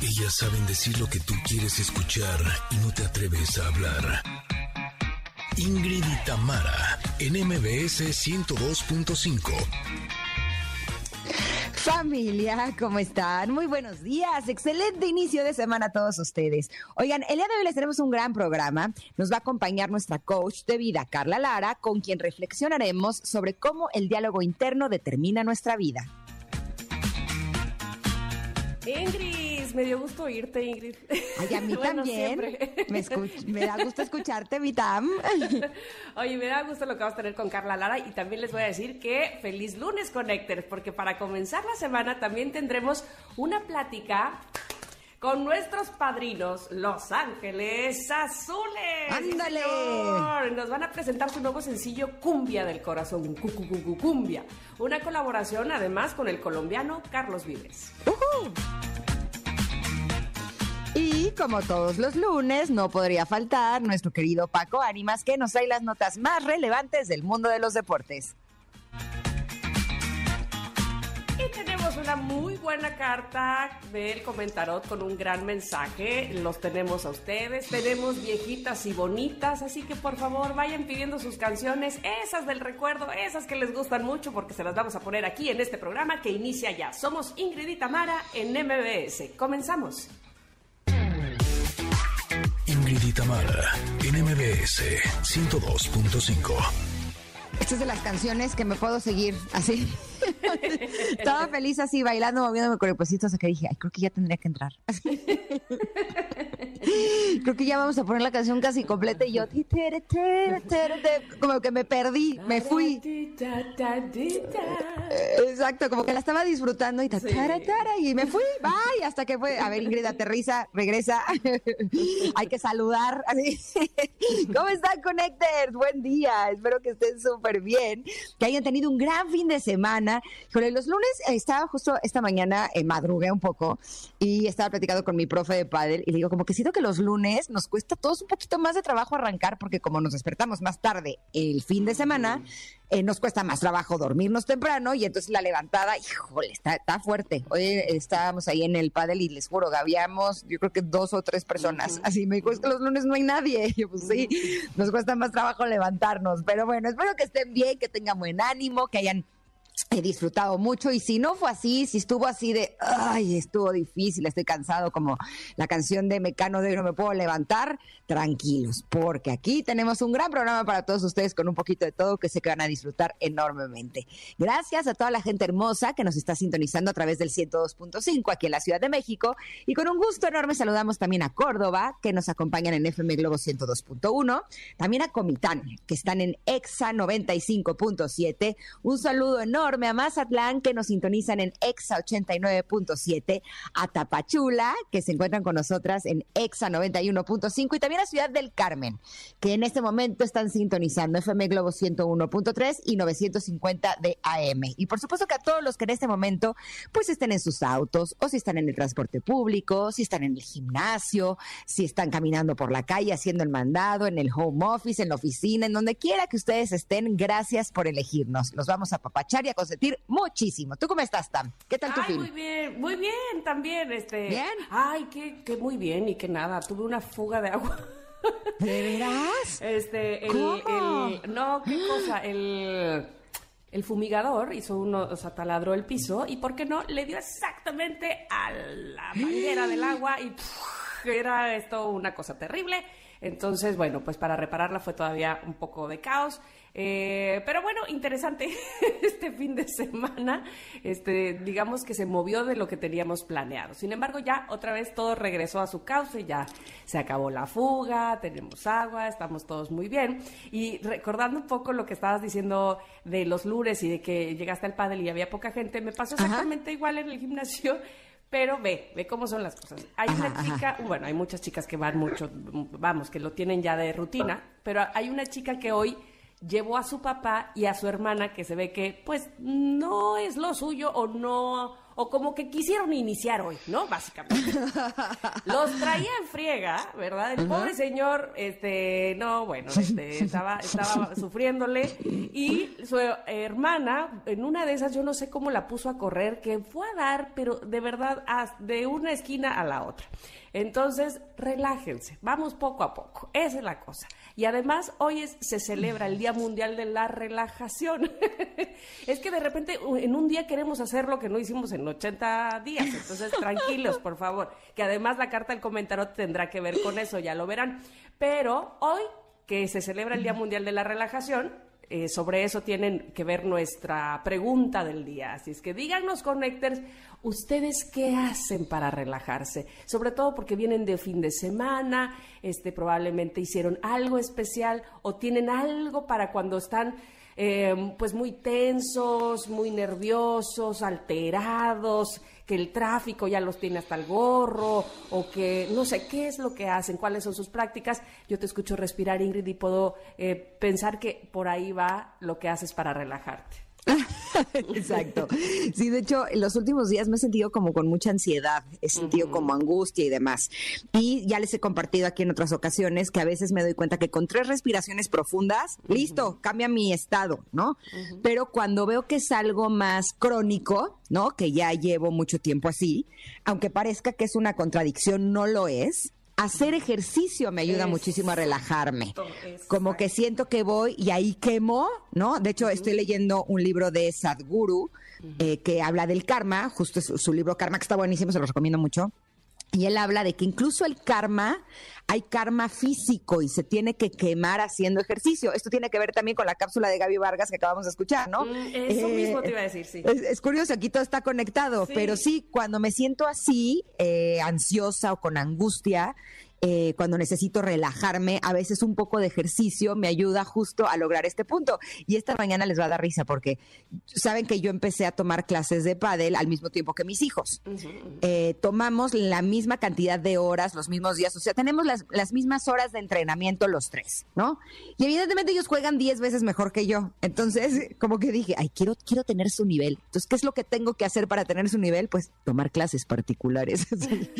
Ellas saben decir lo que tú quieres escuchar y no te atreves a hablar. Ingrid y Tamara, en MBS 102.5. Familia, ¿cómo están? Muy buenos días. Excelente inicio de semana a todos ustedes. Oigan, el día de hoy les tenemos un gran programa. Nos va a acompañar nuestra coach de vida, Carla Lara, con quien reflexionaremos sobre cómo el diálogo interno determina nuestra vida. Ingrid, me dio gusto oírte, Ingrid. Ay, a mí también. Me, me, da gusto escucharte, Vitam. Oye, me da gusto lo que vamos a tener con Carla Lara y también les voy a decir que feliz lunes, Connectors, porque para comenzar la semana también tendremos una plática con nuestros padrinos, Los Ángeles Azules. ¡Ándale! Nos van a presentar su nuevo sencillo Cumbia del Corazón, Cumbia. Una colaboración además con el colombiano Carlos Vives. Y como todos los lunes, no podría faltar nuestro querido Paco Ánimas, que nos trae las notas más relevantes del mundo de los deportes. Y tenemos una muy buena carta del comentarot con un gran mensaje. Los tenemos a ustedes. Tenemos viejitas y bonitas. Así que por favor vayan pidiendo sus canciones, esas del recuerdo, esas que les gustan mucho, porque se las vamos a poner aquí en este programa que inicia ya. Somos Ingrid y Tamara en MBS. Comenzamos. Ingrid y Tamara en MBS 102.5. Esta es de las canciones que me puedo seguir así. Estaba feliz así, bailando, moviéndome con el puestito, hasta que dije, ay, creo que ya tendría que entrar. creo que ya vamos a poner la canción casi completa y yo, como que me perdí, me fui. Exacto, como que la estaba disfrutando y, y me fui, bye, hasta que fue, a ver, Ingrid, aterriza, regresa, hay que saludar. ¿Cómo están, Connectors? Buen día, espero que estén súper bien, que hayan tenido un gran fin de semana. los lunes eh, estaba justo esta mañana, eh, madrugué un poco y estaba platicando con mi profe de pádel y le digo, como que que los lunes nos cuesta a todos un poquito más de trabajo arrancar porque como nos despertamos más tarde el fin de semana, eh, nos cuesta más trabajo dormirnos temprano y entonces la levantada, híjole, está, está fuerte. Hoy estábamos ahí en el pádel y les juro habíamos, yo creo que dos o tres personas. Así me dijo, es que los lunes no hay nadie. yo, pues sí, nos cuesta más trabajo levantarnos. Pero bueno, espero que estén bien, que tengan buen ánimo, que hayan he disfrutado mucho y si no fue así, si estuvo así de, ay, estuvo difícil, estoy cansado, como la canción de Mecano de No me puedo levantar, tranquilos, porque aquí tenemos un gran programa para todos ustedes con un poquito de todo que sé que van a disfrutar enormemente. Gracias a toda la gente hermosa que nos está sintonizando a través del 102.5 aquí en la Ciudad de México y con un gusto enorme saludamos también a Córdoba, que nos acompañan en FM Globo 102.1, también a Comitán, que están en EXA 95.7, un saludo enorme a Mazatlán, que nos sintonizan en EXA 89.7, a Tapachula, que se encuentran con nosotras en EXA 91.5, y también a Ciudad del Carmen, que en este momento están sintonizando FM Globo 101.3 y 950 de AM. Y por supuesto que a todos los que en este momento pues estén en sus autos, o si están en el transporte público, si están en el gimnasio, si están caminando por la calle haciendo el mandado, en el home office, en la oficina, en donde quiera que ustedes estén, gracias por elegirnos. Los vamos a papachar y a consentir muchísimo. ¿Tú cómo estás, Tam? ¿Qué tal tu Ay, Muy bien, muy bien también. Este, ¿Bien? Ay, qué, qué muy bien y que nada, tuve una fuga de agua. ¿De veras? Este, el, el, no, qué cosa, el, el fumigador hizo uno, o sea, taladró el piso y, ¿por qué no? Le dio exactamente a la manguera del agua y era esto una cosa terrible. Entonces, bueno, pues para repararla fue todavía un poco de caos. Eh, pero bueno, interesante este fin de semana. Este, digamos que se movió de lo que teníamos planeado. Sin embargo, ya otra vez todo regresó a su cauce, ya se acabó la fuga, tenemos agua, estamos todos muy bien. Y recordando un poco lo que estabas diciendo de los lures y de que llegaste al pádel y había poca gente, me pasó exactamente igual en el gimnasio. Pero ve, ve cómo son las cosas. Hay una chica, bueno, hay muchas chicas que van mucho, vamos, que lo tienen ya de rutina, pero hay una chica que hoy llevó a su papá y a su hermana que se ve que pues no es lo suyo o no o como que quisieron iniciar hoy, ¿no? Básicamente. Los traía en friega, ¿verdad? El pobre señor, este, no, bueno, este, estaba, estaba sufriéndole y su hermana, en una de esas, yo no sé cómo la puso a correr, que fue a dar, pero de verdad, de una esquina a la otra. Entonces, relájense, vamos poco a poco, esa es la cosa. Y además, hoy se celebra el Día Mundial de la Relajación. es que de repente en un día queremos hacer lo que no hicimos en 80 días, entonces tranquilos, por favor, que además la carta del comentario tendrá que ver con eso, ya lo verán. Pero hoy que se celebra el Día Mundial de la Relajación, eh, sobre eso tienen que ver nuestra pregunta del día. Así es que díganos, Connectors, ¿ustedes qué hacen para relajarse? Sobre todo porque vienen de fin de semana, este, probablemente hicieron algo especial o tienen algo para cuando están eh, pues muy tensos, muy nerviosos, alterados, que el tráfico ya los tiene hasta el gorro, o que no sé qué es lo que hacen, cuáles son sus prácticas. Yo te escucho respirar, Ingrid, y puedo eh, pensar que por ahí va lo que haces para relajarte. Exacto. Sí, de hecho, en los últimos días me he sentido como con mucha ansiedad, he sentido como angustia y demás. Y ya les he compartido aquí en otras ocasiones que a veces me doy cuenta que con tres respiraciones profundas, listo, cambia mi estado, ¿no? Pero cuando veo que es algo más crónico, ¿no? Que ya llevo mucho tiempo así, aunque parezca que es una contradicción, no lo es hacer ejercicio me ayuda muchísimo a relajarme. Como que siento que voy y ahí quemo, ¿no? De hecho, estoy leyendo un libro de Sadhguru eh, que habla del karma, justo su, su libro Karma, que está buenísimo, se lo recomiendo mucho. Y él habla de que incluso el karma, hay karma físico y se tiene que quemar haciendo ejercicio. Esto tiene que ver también con la cápsula de Gaby Vargas que acabamos de escuchar, ¿no? Mm, eso mismo te iba a decir, sí. Es, curioso, aquí todo está conectado, pero sí, cuando me siento así, eh, ansiosa o con angustia, eh, cuando necesito relajarme, a veces un poco de ejercicio me ayuda justo a lograr este punto. Y esta mañana les va a dar risa porque saben que yo empecé a tomar clases de pádel al mismo tiempo que mis hijos. Eh, tomamos la misma cantidad de horas, los mismos días, o sea, tenemos las, las mismas horas de entrenamiento los tres, ¿no? Y evidentemente ellos juegan 10 veces mejor que yo. Entonces, como que dije, ay, quiero, quiero tener su nivel. Entonces, ¿qué es lo que tengo que hacer para tener su nivel? Pues tomar clases particulares. Entonces,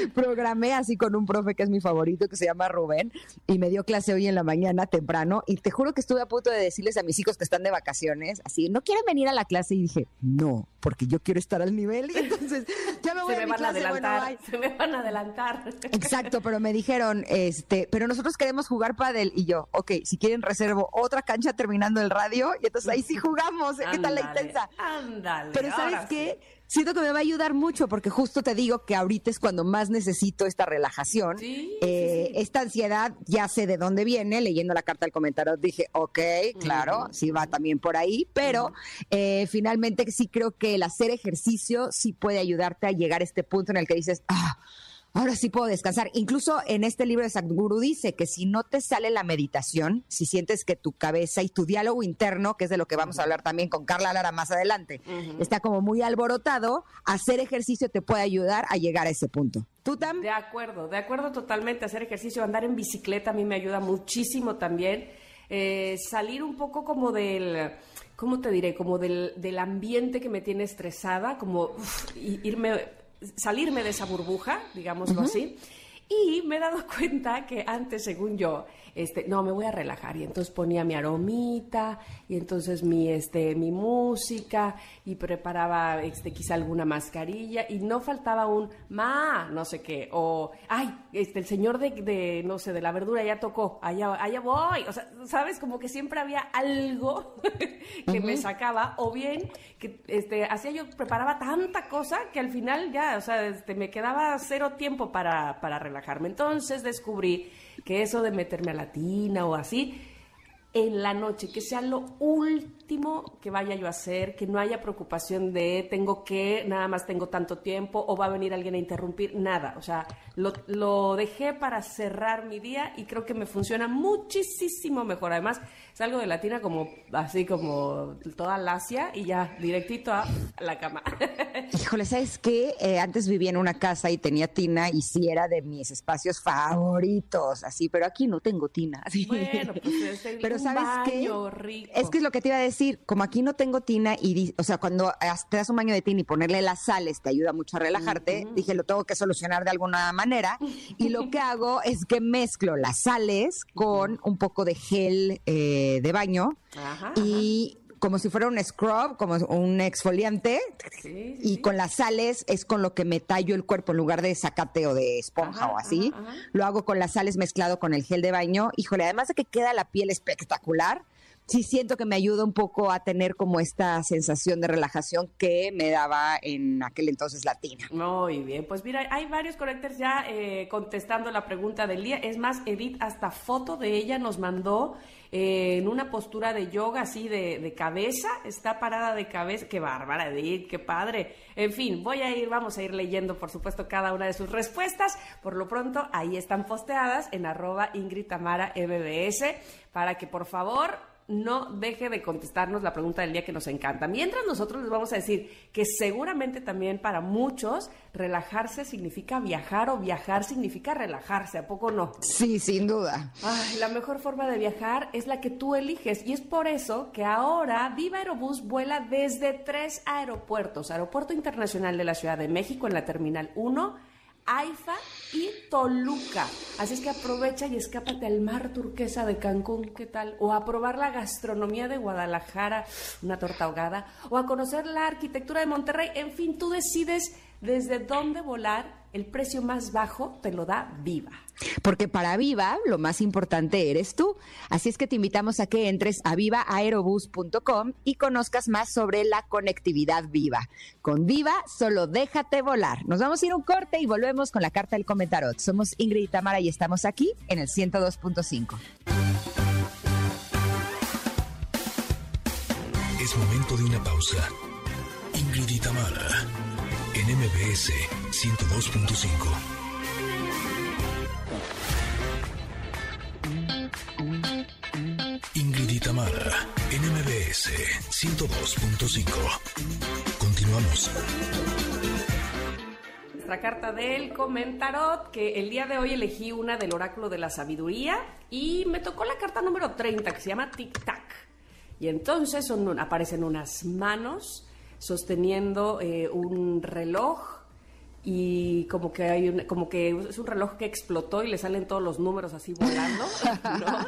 programé así con un profe que es mi favorito, que se llama Rubén, y me dio clase hoy en la mañana temprano, y te juro que estuve a punto de decirles a mis hijos que están de vacaciones, así, ¿no quieren venir a la clase? Y dije, no, porque yo quiero estar al nivel, y entonces ya me voy se a me van a adelantar, se me van a adelantar. Exacto, pero me dijeron, este, pero nosotros queremos jugar pádel, y yo, ok, si quieren reservo otra cancha terminando el radio, y entonces ahí sí jugamos, ¿qué tal la intensa? Ándale. Pero ¿sabes qué? Siento que me va a ayudar mucho porque justo te digo que ahorita es cuando más necesito esta relajación. Eh, esta ansiedad ya sé de dónde viene, leyendo la carta del comentario dije, ok, claro, sí va también por ahí, pero eh, finalmente sí creo que el hacer ejercicio sí puede ayudarte a llegar a este punto en el que dices, ah, ahora sí puedo descansar. Incluso en este libro de Sadhguru dice que si no te sale la meditación, si sientes que tu cabeza y tu diálogo interno, que es de lo que vamos a hablar también con Carla Lara más adelante, está como muy alborotado, hacer ejercicio te puede ayudar a llegar a ese punto. ¿Tú también? De acuerdo, de acuerdo totalmente. Hacer ejercicio, andar en bicicleta a mí me ayuda muchísimo también. Eh, salir un poco como del... ¿Cómo te diré? Como del, del ambiente que me tiene estresada, como irme salirme de esa burbuja, digámoslo así. Y me he dado cuenta que antes, según yo, este, no, me voy a relajar. Y entonces ponía mi aromita, y entonces mi, este, mi música, y preparaba, este, quizá alguna mascarilla, y no faltaba un ma, no sé qué, o, ay, este, el señor de, no sé, de la verdura ya tocó, allá, allá voy. O sea, sabes, como que siempre había algo que me sacaba, o bien, que, este, hacía yo, preparaba tanta cosa que al final ya, o sea, este, me quedaba cero tiempo para, para relajar entonces descubrí que eso de meterme a la tina o así, en la noche, que sea lo último que vaya yo a hacer, que no haya preocupación de tengo que, nada más tengo tanto tiempo o va a venir alguien a interrumpir, nada. O sea, lo, lo dejé para cerrar mi día y creo que me funciona muchísimo mejor. Además, salgo de la tina como así como toda lacia y ya directito a la cama. Híjole, ¿sabes qué? Eh, antes vivía en una casa y tenía tina y sí era de mis espacios favoritos, así, pero aquí no tengo tina. Bueno, pues pero ¿sabes qué? Es que es lo que te iba a decir decir, como aquí no tengo tina y, o sea, cuando te das un baño de tina y ponerle las sales te ayuda mucho a relajarte, dije, lo tengo que solucionar de alguna manera. Y lo que hago es que mezclo las sales con un poco de gel eh, de baño Ajá, y como si fuera un scrub, como un exfoliante, Sí, sí, y con las sales es con lo que me tallo el cuerpo en lugar de zacate o de esponja Ajá, o así. ajá, ajá. Lo hago con las sales mezclado con el gel de baño. Híjole, además de que queda la piel espectacular, sí siento que me ayuda un poco a tener como esta sensación de relajación que me daba en aquel entonces latina. Muy bien, pues mira, hay varios connectors ya eh, contestando la pregunta del día. Es más, Edith hasta foto de ella nos mandó eh, en una postura de yoga así de, de cabeza. Está parada de cabeza. Qué bárbara, Edith, qué padre. En fin, voy a ir, vamos a ir leyendo, por supuesto, cada una de sus respuestas. Por lo pronto, ahí están posteadas en arroba Ingrid Tamara MBS para que por favor no deje de contestarnos la pregunta del día que nos encanta. Mientras nosotros les vamos a decir que seguramente también para muchos relajarse significa viajar o viajar significa relajarse, ¿a poco no? Sí, sin duda. Ay, la mejor forma de viajar es la que tú eliges y es por eso que ahora Viva Aerobús vuela desde tres aeropuertos. Aeropuerto Internacional de la Ciudad de México en la Terminal 1, AIFA y Toluca. Así es que aprovecha y escápate al mar turquesa de Cancún, ¿qué tal? O a probar la gastronomía de Guadalajara, una torta ahogada, o a conocer la arquitectura de Monterrey. En fin, tú decides desde dónde volar. El precio más bajo te lo da Viva. Porque para Viva lo más importante eres tú. Así es que te invitamos a que entres a vivaaerobus.com y conozcas más sobre la conectividad viva. Con Viva, solo déjate volar. Nos vamos a ir a un corte y volvemos con la carta del comentarot. Somos Ingrid y Tamara y estamos aquí en el 102.5. Es momento de una pausa. Ingrid y Tamara, en MBS 102.5. Ingrid y Tamara, en MBS 102.5. Continuamos. Nuestra carta del comentarot, que el día de hoy elegí una del oráculo de la sabiduría y me tocó la carta número 30 que se llama Tic Tac. Y entonces aparecen unas manos sosteniendo eh, un reloj y como que hay un, como que es un reloj que explotó y le salen todos los números así volando, ¿no?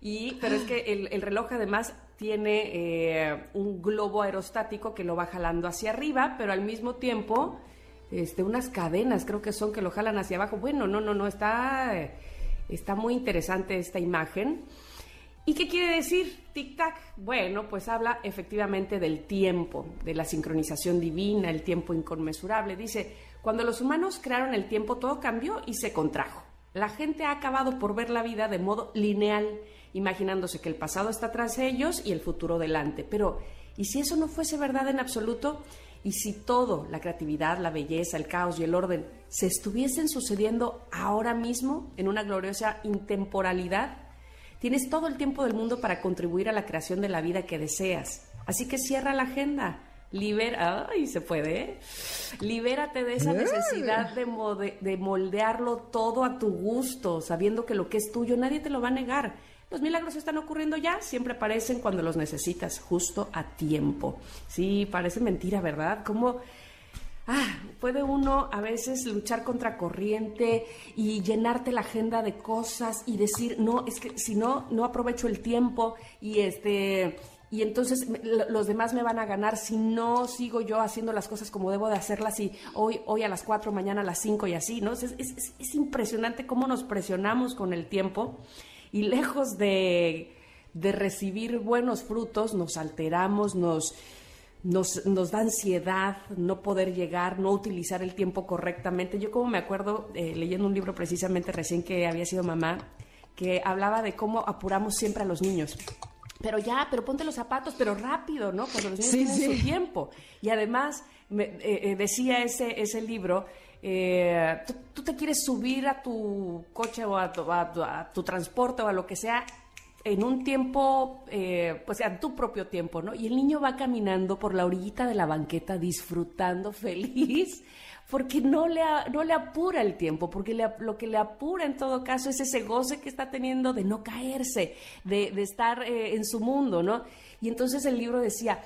Y, pero es que el, el reloj además tiene eh, un globo aerostático que lo va jalando hacia arriba, pero al mismo tiempo este, unas cadenas, creo que son que lo jalan hacia abajo. Bueno, no, no, no, está, está muy interesante esta imagen. ¿Y qué quiere decir tic-tac? Bueno, pues habla efectivamente del tiempo, de la sincronización divina, el tiempo inconmensurable. Dice, cuando los humanos crearon el tiempo todo cambió y se contrajo. La gente ha acabado por ver la vida de modo lineal, imaginándose que el pasado está tras ellos y el futuro delante. Pero, ¿y si eso no fuese verdad en absoluto? ¿Y si todo, la creatividad, la belleza, el caos y el orden, se estuviesen sucediendo ahora mismo en una gloriosa intemporalidad? Tienes todo el tiempo del mundo para contribuir a la creación de la vida que deseas. Así que cierra la agenda. Libera, ay, se puede, ¿eh? Libérate de esa necesidad de, mode- de moldearlo todo a tu gusto, sabiendo que lo que es tuyo nadie te lo va a negar. Los milagros están ocurriendo ya, siempre aparecen cuando los necesitas, justo a tiempo. Sí, parece mentira, ¿verdad? Como Ah, puede uno a veces luchar contra corriente y llenarte la agenda de cosas y decir, no, es que si no, no aprovecho el tiempo y este y entonces los demás me van a ganar si no sigo yo haciendo las cosas como debo de hacerlas y hoy, hoy a las 4, mañana a las 5 y así, ¿no? Es, es- es- es impresionante cómo nos presionamos con el tiempo y lejos de, de recibir buenos frutos, nos alteramos, nos, nos, nos da ansiedad no poder llegar, no utilizar el tiempo correctamente. Yo como me acuerdo, eh, leyendo un libro precisamente recién que había sido mamá, que hablaba de cómo apuramos siempre a los niños. Pero ya, pero ponte los zapatos, pero rápido, ¿no? Cuando los niños Sí, tienen sí. su tiempo. Y además, me- eh, eh, decía ese, ese libro, eh, tú, tú te quieres subir a tu coche o a tu, a tu- a tu transporte o a lo que sea en un tiempo, eh, pues en tu propio tiempo, ¿no? Y el niño va caminando por la orillita de la banqueta disfrutando feliz porque no le, no le apura el tiempo, porque lo que le apura en todo caso es ese goce que está teniendo de no caerse, de, estar eh, en su mundo, ¿no? Y entonces el libro decía,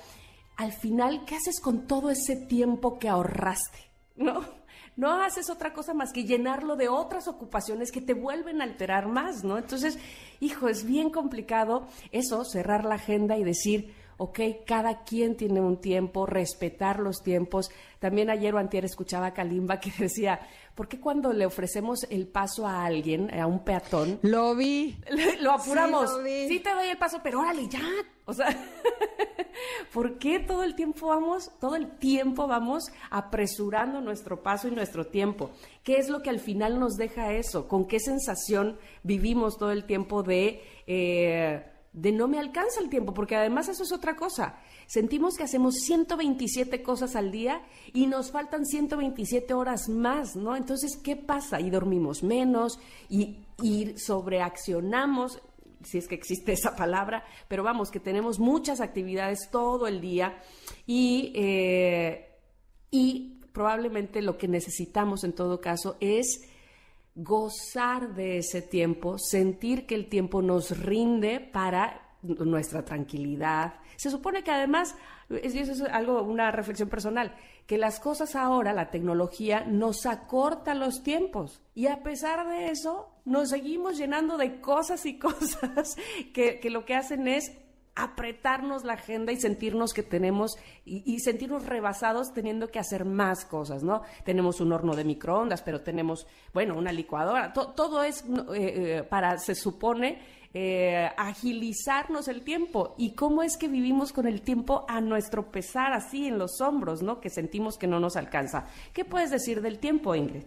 al final, ¿qué haces con todo ese tiempo que ahorraste? ¿No? No haces otra cosa más que llenarlo de otras ocupaciones que te vuelven a alterar más, ¿no? Entonces, hijo, es bien complicado eso, cerrar la agenda y decir, ok, cada quien tiene un tiempo, respetar los tiempos. También ayer o antier escuchaba a Kalimba que decía, ¿por qué cuando le ofrecemos el paso a alguien, a un peatón? Lo vi. Lo apuramos. Sí, te doy el paso, pero órale, ya. O sea, ¿por qué todo el tiempo vamos, todo el tiempo vamos apresurando nuestro paso y nuestro tiempo? ¿Qué es lo que al final nos deja eso? ¿Con qué sensación vivimos todo el tiempo de... Eh, de no me alcanza el tiempo, porque además eso es otra cosa. Sentimos que hacemos 127 cosas al día y nos faltan 127 horas más, ¿no? Entonces, ¿qué pasa? Y dormimos menos y, sobreaccionamos, si es que existe esa palabra, pero vamos, que tenemos muchas actividades todo el día y, eh, y probablemente lo que necesitamos en todo caso es gozar de ese tiempo, sentir que el tiempo nos rinde para nuestra tranquilidad. Se supone que además, eso es algo, una reflexión personal, que las cosas ahora, la tecnología, nos acorta los tiempos. Y a pesar de eso, nos seguimos llenando de cosas y cosas que, que lo que hacen es apretarnos la agenda y sentirnos que tenemos y, sentirnos rebasados teniendo que hacer más cosas, ¿no? Tenemos un horno de microondas, pero tenemos, bueno, una licuadora. todo es eh, eh, para, se supone, eh, agilizarnos el tiempo. ¿Y cómo es que vivimos con el tiempo a nuestro pesar, así en los hombros, ¿no? Que sentimos que no nos alcanza. ¿Qué puedes decir del tiempo, Ingrid?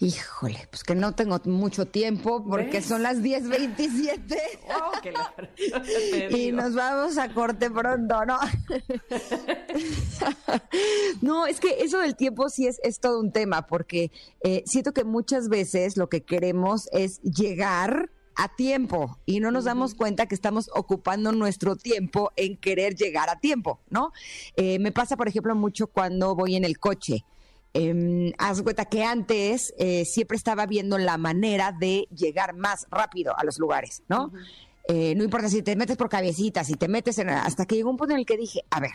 Híjole, pues que no tengo mucho tiempo porque son las 10.27. Oh, y nos vamos a corte pronto, ¿no? no, es que eso del tiempo sí es, es todo un tema porque eh, siento que muchas veces lo que queremos es llegar a tiempo y no nos damos cuenta que estamos ocupando nuestro tiempo en querer llegar a tiempo, ¿no? Eh, me pasa, por ejemplo, mucho cuando voy en el coche. Eh, haz cuenta que antes eh, siempre estaba viendo la manera de llegar más rápido a los lugares, ¿no? Eh, no importa si te metes por cabecitas, si te metes en... Hasta que llegó un punto en el que dije, a ver,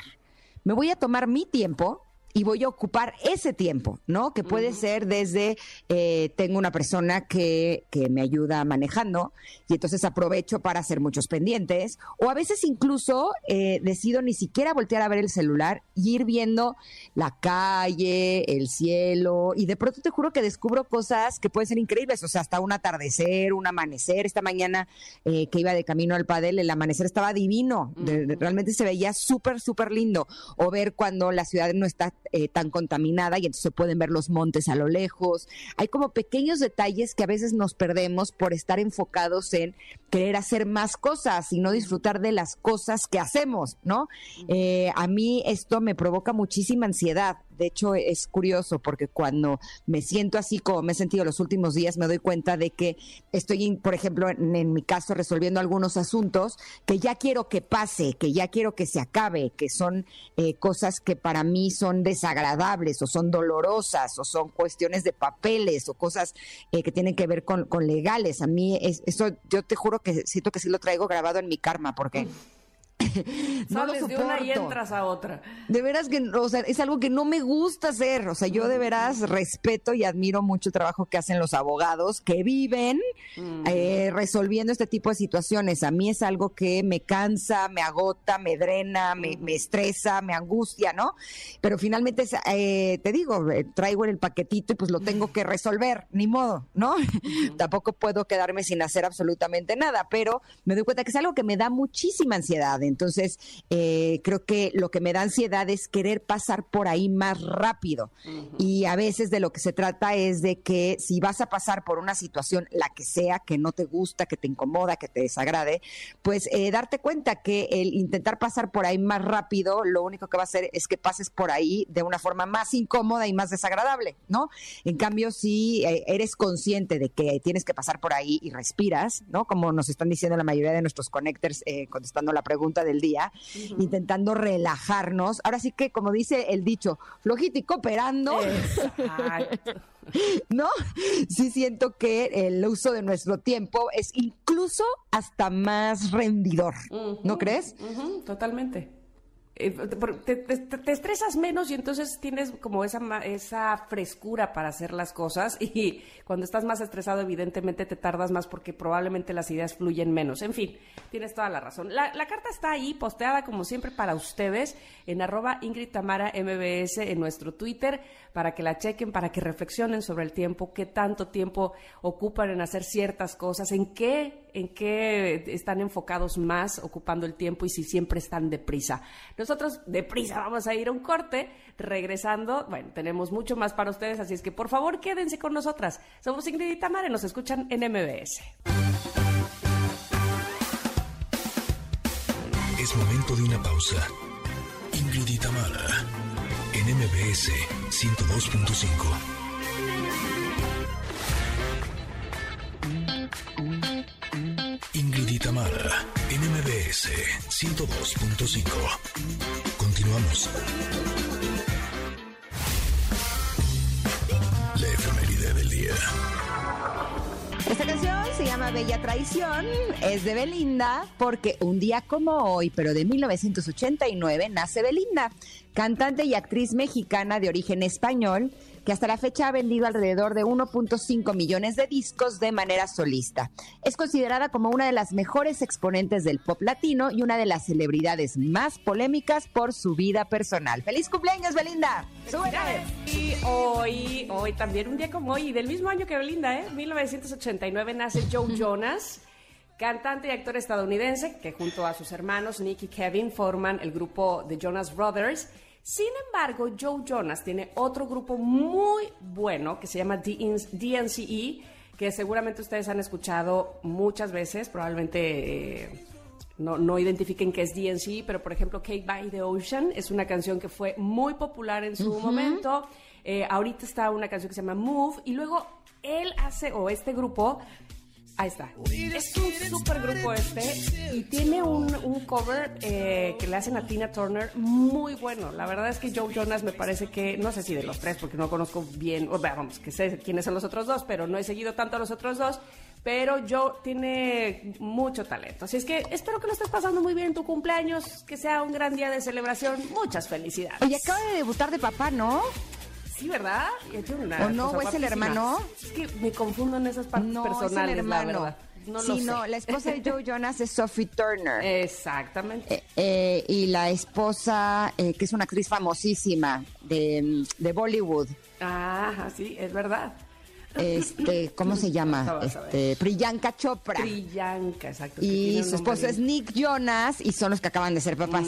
me voy a tomar mi tiempo y voy a ocupar ese tiempo, ¿no? Que puede ser desde, eh, tengo una persona que, que, me ayuda manejando y entonces aprovecho para hacer muchos pendientes, o a veces incluso eh, decido ni siquiera voltear a ver el celular y ir viendo la calle, el cielo, y de pronto te juro que descubro cosas que pueden ser increíbles, o sea, hasta un atardecer, un amanecer. Esta mañana eh, que iba de camino al padel, el amanecer estaba divino, realmente se veía súper, súper lindo, o ver cuando la ciudad no está eh, tan contaminada y entonces se pueden ver los montes a lo lejos. Hay como pequeños detalles que a veces nos perdemos por estar enfocados en querer hacer más cosas y no disfrutar de las cosas que hacemos, ¿no? Eh, a mí esto me provoca muchísima ansiedad. De hecho, es curioso porque cuando me siento así como me he sentido los últimos días, me doy cuenta de que estoy, por ejemplo, en, mi caso, resolviendo algunos asuntos que ya quiero que pase, que ya quiero que se acabe, que son eh, cosas que para mí son desagradables o son dolorosas o son cuestiones de papeles o cosas eh, que tienen que ver con, legales. A mí eso yo te juro que siento que sí lo traigo grabado en mi karma porque... no lo de una y entras a otra. De veras que, o sea, es algo que no me gusta hacer. O sea, yo de veras respeto y admiro mucho el trabajo que hacen los abogados que viven eh, resolviendo este tipo de situaciones. A mí es algo que me cansa, me agota, me drena, me, estresa, me angustia, ¿no? Pero finalmente, eh, te digo, eh, traigo el paquetito y pues lo tengo que resolver, ni modo, ¿no? Tampoco puedo quedarme sin hacer absolutamente nada, pero me doy cuenta que es algo que me da muchísima ansiedad. Entonces, Entonces, eh, creo que lo que me da ansiedad es querer pasar por ahí más rápido. Y a veces de lo que se trata es de que si vas a pasar por una situación, la que sea, que no te gusta, que te incomoda, que te desagrade, pues eh, darte cuenta que el intentar pasar por ahí más rápido, lo único que va a hacer es que pases por ahí de una forma más incómoda y más desagradable, ¿no? En cambio, si eh, eres consciente de que tienes que pasar por ahí y respiras, ¿no? Como nos están diciendo la mayoría de nuestros connectors eh, contestando la pregunta del día, intentando relajarnos. Ahora sí que, como dice el dicho, flojito y cooperando. ¿No? Sí siento que el uso de nuestro tiempo es incluso hasta más rendidor, ¿no crees? totalmente. Eh, te, estresas menos y entonces tienes como esa, esa frescura para hacer las cosas y cuando estás más estresado evidentemente te tardas más porque probablemente las ideas fluyen menos. En fin, tienes toda la razón. La, carta está ahí posteada como siempre para ustedes en arroba Ingrid Tamara MBS en nuestro Twitter para que la chequen, para que reflexionen sobre el tiempo, qué tanto tiempo ocupan en hacer ciertas cosas, en qué, en qué están enfocados más ocupando el tiempo y si siempre están deprisa. Nosotros deprisa vamos a ir a un corte, regresando, bueno, tenemos mucho más para ustedes, así es que por favor quédense con nosotras. Somos Ingrid y Tamara nos escuchan en MBS. Es momento de una pausa. Ingrid y Tamara en MBS 102.5. Ingrid Tamara, NMBS 102.5. Continuamos. La efeméride del día. Esta canción se llama Bella Traición, es de Belinda, porque un día como hoy, pero de 1989, nace Belinda cantante y actriz mexicana de origen español, que hasta la fecha ha vendido alrededor de 1.5 millones de discos de manera solista. Es considerada como una de las mejores exponentes del pop latino y una de las celebridades más polémicas por su vida personal. ¡Feliz cumpleaños, Belinda! Y hoy, hoy también, un día como hoy, del mismo año que Belinda, ¿eh? 1989 nace Joe Jonas cantante y actor estadounidense que junto a sus hermanos Nick y Kevin forman el grupo The Jonas Brothers. Sin embargo, Joe Jonas tiene otro grupo muy bueno que se llama DNCE, que seguramente ustedes han escuchado muchas veces, probablemente eh, no, no, identifiquen qué es DNCE, pero por ejemplo, Cake by the Ocean es una canción que fue muy popular en su momento. Eh, ahorita está una canción que se llama Move y luego él hace, o este grupo, Ahí está. Es un super grupo este y tiene un, cover eh, que le hacen a Tina Turner muy bueno. La verdad es que Joe Jonas me parece que, no sé si de los tres, porque no conozco bien, o vamos, que sé quiénes son los otros dos, pero no he seguido tanto a los otros dos. Pero Joe tiene mucho talento. Así es que espero que lo estés pasando muy bien en tu cumpleaños, que sea un gran día de celebración. Muchas felicidades. Oye, acaba de debutar de papá, ¿no? Sí, ¿verdad? ¿O no? ¿O es el hermano? Es que me confundo en esas partes no, personales, es el hermano. No sí, no, la esposa de Joe Jonas es Sophie Turner. Exactamente. Eh, eh, y la esposa, eh, que es una actriz famosísima de, de Bollywood. Ajá, sí, es verdad. Este, ¿cómo se llama? Este, Priyanka Chopra. Priyanka, exacto. Y su esposo es Nick Jonas y son los que acaban de ser papás.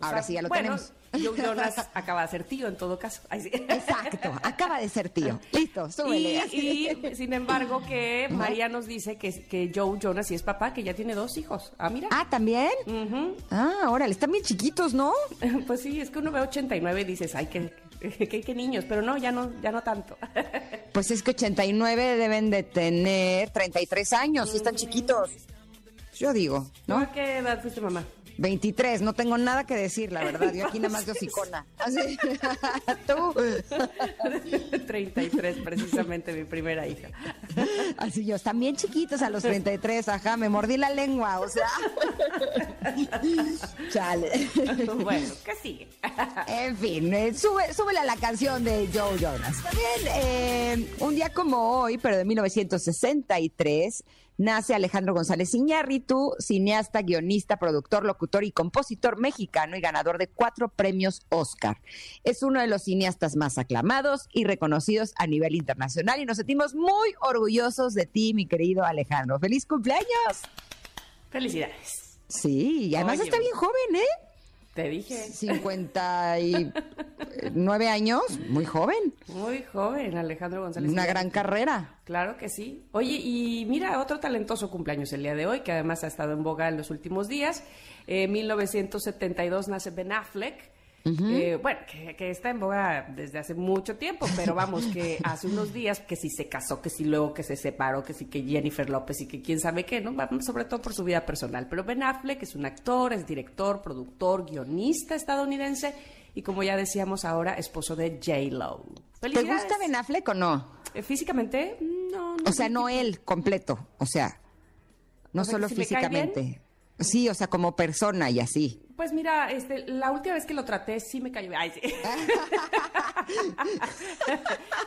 Ahora sí ya lo tenemos. Joe Jonas acaba de ser tío en todo caso. Exacto, acaba de ser tío. Listo, súbele. Y, sin embargo que María nos dice que, que Joe Jonas sí es papá, que ya tiene dos hijos. Ah, mira. Ah, ¿también? Ah, órale, están bien chiquitos, ¿no? pues sí, es que uno ve 89 y dices, ay, qué, qué, niños, pero no, ya no, ya no tanto. pues es que 89 deben de tener 33 años, y están chiquitos. Yo digo, ¿no? ¿A qué edad fuiste mamá? 23, no tengo nada que decir, la verdad. Yo aquí nada más de hocicona. Así. Tú. 33, precisamente mi primera hija. Así yo, están bien chiquitos a los 33, ajá, me mordí la lengua, o sea. Chale. Bueno, ¿qué sigue? En fin, eh, sube, súbele a la canción de Joe Jonas. También, eh, un día como hoy, pero de 1963 nace Alejandro González Iñárritu, cineasta, guionista, productor, locutor y compositor mexicano y ganador de cuatro premios Oscar. Es uno de los cineastas más aclamados y reconocidos a nivel internacional y nos sentimos muy orgullosos de ti, mi querido Alejandro. ¡Feliz cumpleaños! Felicidades. Sí, y además Oye, está bien joven, ¿eh? Te dije. 59 años, muy joven. Muy joven, Alejandro González. Una gran carrera. Claro que sí. Oye, y mira, otro talentoso cumpleaños el día de hoy, que además ha estado en boga en los últimos días. En 1972 nace Ben Affleck. Eh, bueno, que, que está en boga desde hace mucho tiempo, pero vamos, que hace unos días que si se casó, que si luego que se separó, que si que Jennifer López y que quién sabe qué, ¿no? Sobre todo por su vida personal. Pero Ben Affleck es un actor, es director, productor, guionista estadounidense y como ya decíamos ahora, esposo de J-Lo. ¿Te gusta Ben Affleck o no? Eh, Físicamente, no, no. O sea, no él completo, o sea, no O sea, solo si físicamente. Sí, o sea, como persona y así. Pues mira, este, la última vez que lo traté sí me cayó. Ay, sí.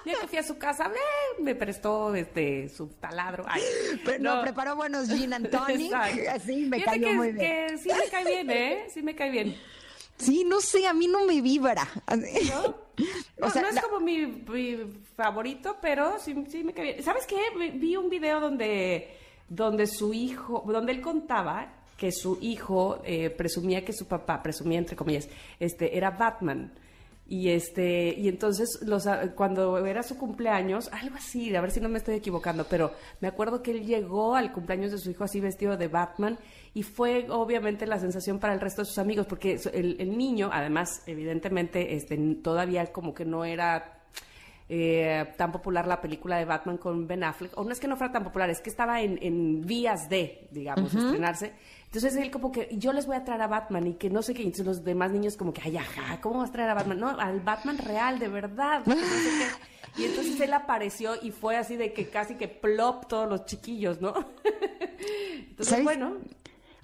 ya que fui a su casa, eh, me prestó este su taladro. Ay, Pero no, preparó buenos gin and tonic, así me Fíjate cayó que, muy bien. que sí me cae bien, ¿eh? Sí me cae bien. Sí, no sé, a mí no me vibra. ¿No? No, O sea, no es la- como mi, mi favorito, pero sí, sí me cae bien. ¿Sabes qué? Vi- Vi un video donde, donde su hijo, donde él contaba que su hijo eh, presumía que su papá, presumía entre comillas, este, era Batman. Y este, y entonces los, ah, cuando era su cumpleaños, algo así, a ver si no me estoy equivocando, pero me acuerdo que él llegó al cumpleaños de su hijo así vestido de Batman y fue obviamente la sensación para el resto de sus amigos, porque el, el niño, además, evidentemente, este, todavía como que no era eh, tan popular la película de Batman con Ben Affleck, o no es que no fuera tan popular, es que estaba en, en vías de, digamos, estrenarse. Entonces él como que, yo les voy a traer a Batman y que no sé qué, y entonces los demás niños como que, ay, ajá, ¿cómo vas a traer a Batman? No, al Batman real, de verdad. que no sé qué. Y entonces él apareció y fue así de que casi que plop todos los chiquillos, ¿no? Entonces, ¿Sabes? bueno.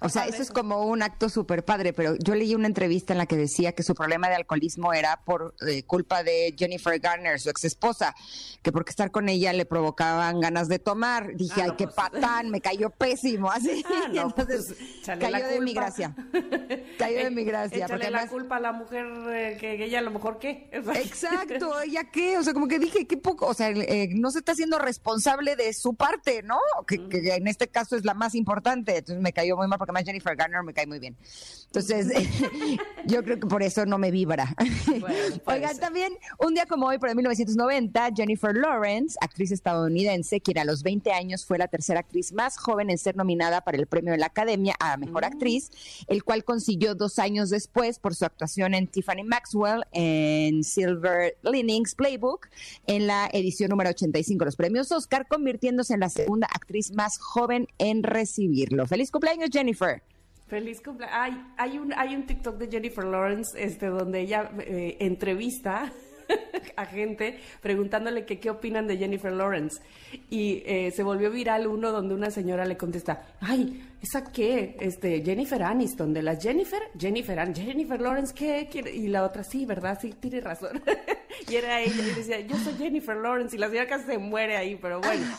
O sea, eso es como un acto súper padre, pero yo leí una entrevista en la que decía que su problema de alcoholismo era por eh, culpa de Jennifer Garner, su ex esposa, que porque estar con ella le provocaban ganas de tomar. Dije, Ah, ay, qué pues. patán, me cayó pésimo, así. Ah, no, Entonces, pues, cayó de mi gracia. Cayó de mi gracia. Échale Porque la además, culpa a la mujer eh, que ella a lo mejor qué. Exacto, ¿ella qué? O sea, como que dije, qué poco, o sea, eh, no se está haciendo responsable de su parte, ¿no? Que, que en este caso es la más importante. Entonces me cayó muy mal porque más Jennifer Garner me cae muy bien. Entonces, yo creo que por eso no me vibra. Bueno, Oigan, también, un día como hoy, pero en 1990, Jennifer Lawrence, actriz estadounidense, quien a los 20 años fue la tercera actriz más joven en ser nominada para el premio de la Academia a Mejor Actriz, el cual consiguió dos años después por su actuación en Tiffany Maxwell en Silver Linings Playbook en la edición número 85 de los premios Oscar, convirtiéndose en la segunda actriz más joven en recibirlo. ¡Feliz cumpleaños, Jennifer! Feliz cumpleaños. Hay, hay, un, hay un TikTok de Jennifer Lawrence este, donde ella eh, entrevista a gente preguntándole que qué opinan de Jennifer Lawrence. Y eh, se volvió viral uno donde una señora le contesta, ay, ¿esa qué? Este, Jennifer Aniston, de las Jennifer, Jennifer, An- Jennifer Lawrence, ¿qué quiere? Y la otra, sí, ¿verdad? Sí, tiene razón. y era ella, y decía, yo soy Jennifer Lawrence, y la señora casi se muere ahí, pero bueno.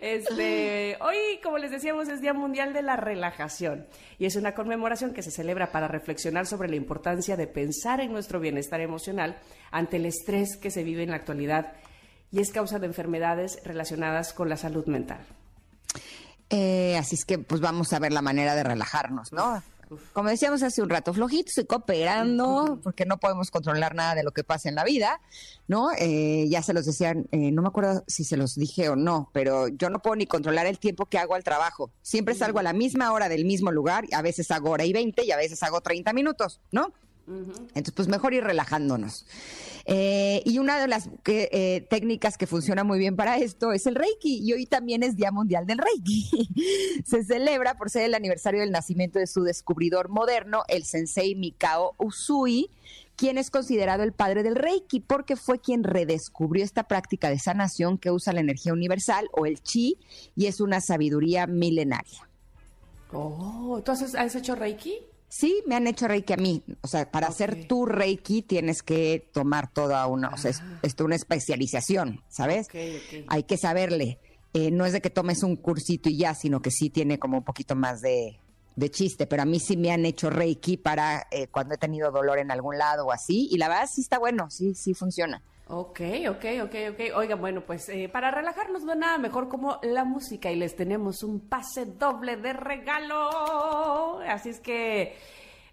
Este, hoy, como les decíamos, es Día Mundial de la Relajación y es una conmemoración que se celebra para reflexionar sobre la importancia de pensar en nuestro bienestar emocional ante el estrés que se vive en la actualidad y es causa de enfermedades relacionadas con la salud mental. Eh, así es que pues vamos a ver la manera de relajarnos, ¿no? Como decíamos hace un rato, flojitos y cooperando, porque no podemos controlar nada de lo que pasa en la vida, ¿no? Eh, ya se los decían, eh, no me acuerdo si se los dije o no, pero yo no puedo ni controlar el tiempo que hago al trabajo. Siempre salgo a la misma hora del mismo lugar, a veces hago hora y 20 y a veces hago 30 minutos, ¿no? Entonces, pues mejor ir relajándonos. Eh, y una de las eh, técnicas que funciona muy bien para esto es el Reiki. Y hoy también es Día Mundial del Reiki. Se celebra por ser el aniversario del nacimiento de su descubridor moderno, el sensei Mikao Usui, quien es considerado el padre del Reiki porque fue quien redescubrió esta práctica de sanación que usa la energía universal o el chi y es una sabiduría milenaria. Oh, ¿tú has hecho Reiki? Sí, me han hecho Reiki a mí. O sea, para hacer tu Reiki tienes que tomar toda una, o sea, es, es una especialización, ¿sabes? Ok, ok. Hay que saberle. Eh, no es de que tomes un cursito y ya, sino que sí tiene como un poquito más de, de chiste. Pero a mí sí me han hecho Reiki para eh, cuando he tenido dolor en algún lado o así. Y la verdad sí está bueno, sí, sí funciona. Ok, ok, ok, ok. Oiga, bueno, pues eh, para relajarnos no nada mejor como la música y les tenemos un pase doble de regalo. Así es que,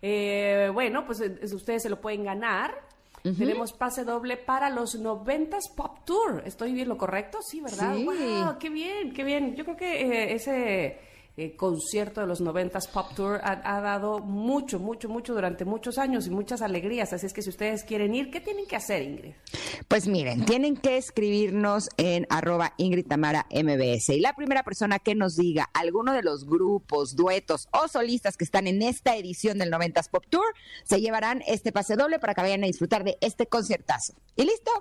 eh, bueno, pues eh, ustedes se lo pueden ganar. Tenemos pase doble para los 90 Pop Tour. ¿Estoy bien lo correcto? Sí, ¿verdad? Sí. ¡Wow! ¡Qué bien, qué bien! Yo creo que eh, ese eh, concierto de los 90 Pop Tour ha, ha dado mucho, mucho, mucho durante muchos años y muchas alegrías. Así es que si ustedes quieren ir, ¿qué tienen que hacer, Ingrid? Pues miren, tienen que escribirnos en arroba Ingrid Tamara MBS. Y la primera persona que nos diga alguno de los grupos, duetos o solistas que están en esta edición del 90s Pop Tour, se llevarán este pase doble para que vayan a disfrutar de este conciertazo. ¿Y listo?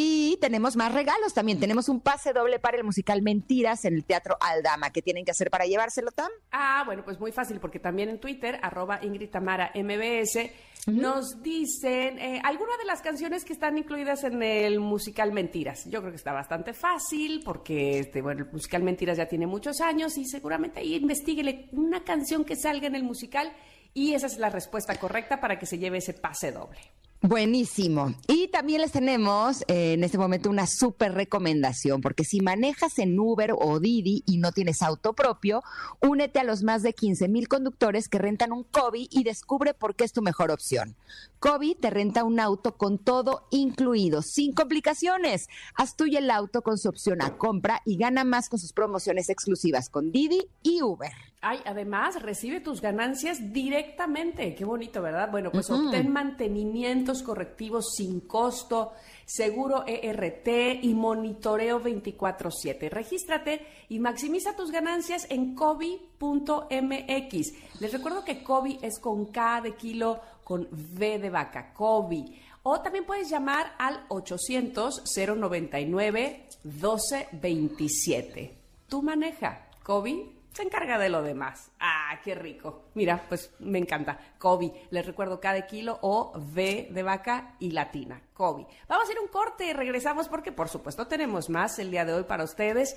Y tenemos más regalos también. Tenemos un pase doble para el musical Mentiras en el Teatro Aldama. ¿Qué tienen que hacer para llevárselo, Tam? Ah, bueno, pues muy fácil, porque también en Twitter, arroba Ingrid Tamara MBS, nos dicen eh, algunas de las canciones que están incluidas en el musical Mentiras. Yo creo que está bastante fácil, porque este, bueno, el musical Mentiras ya tiene muchos años y seguramente ahí investiguele una canción que salga en el musical y esa es la respuesta correcta para que se lleve ese pase doble. Buenísimo. Y también les tenemos eh, en este momento una súper recomendación, porque si manejas en Uber o Didi y no tienes auto propio, únete a los más de 15 mil conductores que rentan un Kobe y descubre por qué es tu mejor opción. Kobe te renta un auto con todo incluido, sin complicaciones. Haz tuyo el auto con su opción a compra y gana más con sus promociones exclusivas con Didi y Uber. Ay, además, recibe tus ganancias directamente. Qué bonito, ¿verdad? Bueno, pues obtén mantenimientos correctivos sin costo, seguro ERT y monitoreo 24/7. Regístrate y maximiza tus ganancias en kobi.mx. Les recuerdo que Kobi es con K de kilo, con V de vaca, Kobi. O también puedes llamar al 800-099-1227. Tú maneja. Kobi se encarga de lo demás. Ah, qué rico. Mira, pues me encanta. Kobe, les recuerdo cada kilo o V de vaca y latina. Kobe. Vamos a ir un corte y regresamos porque por supuesto tenemos más el día de hoy para ustedes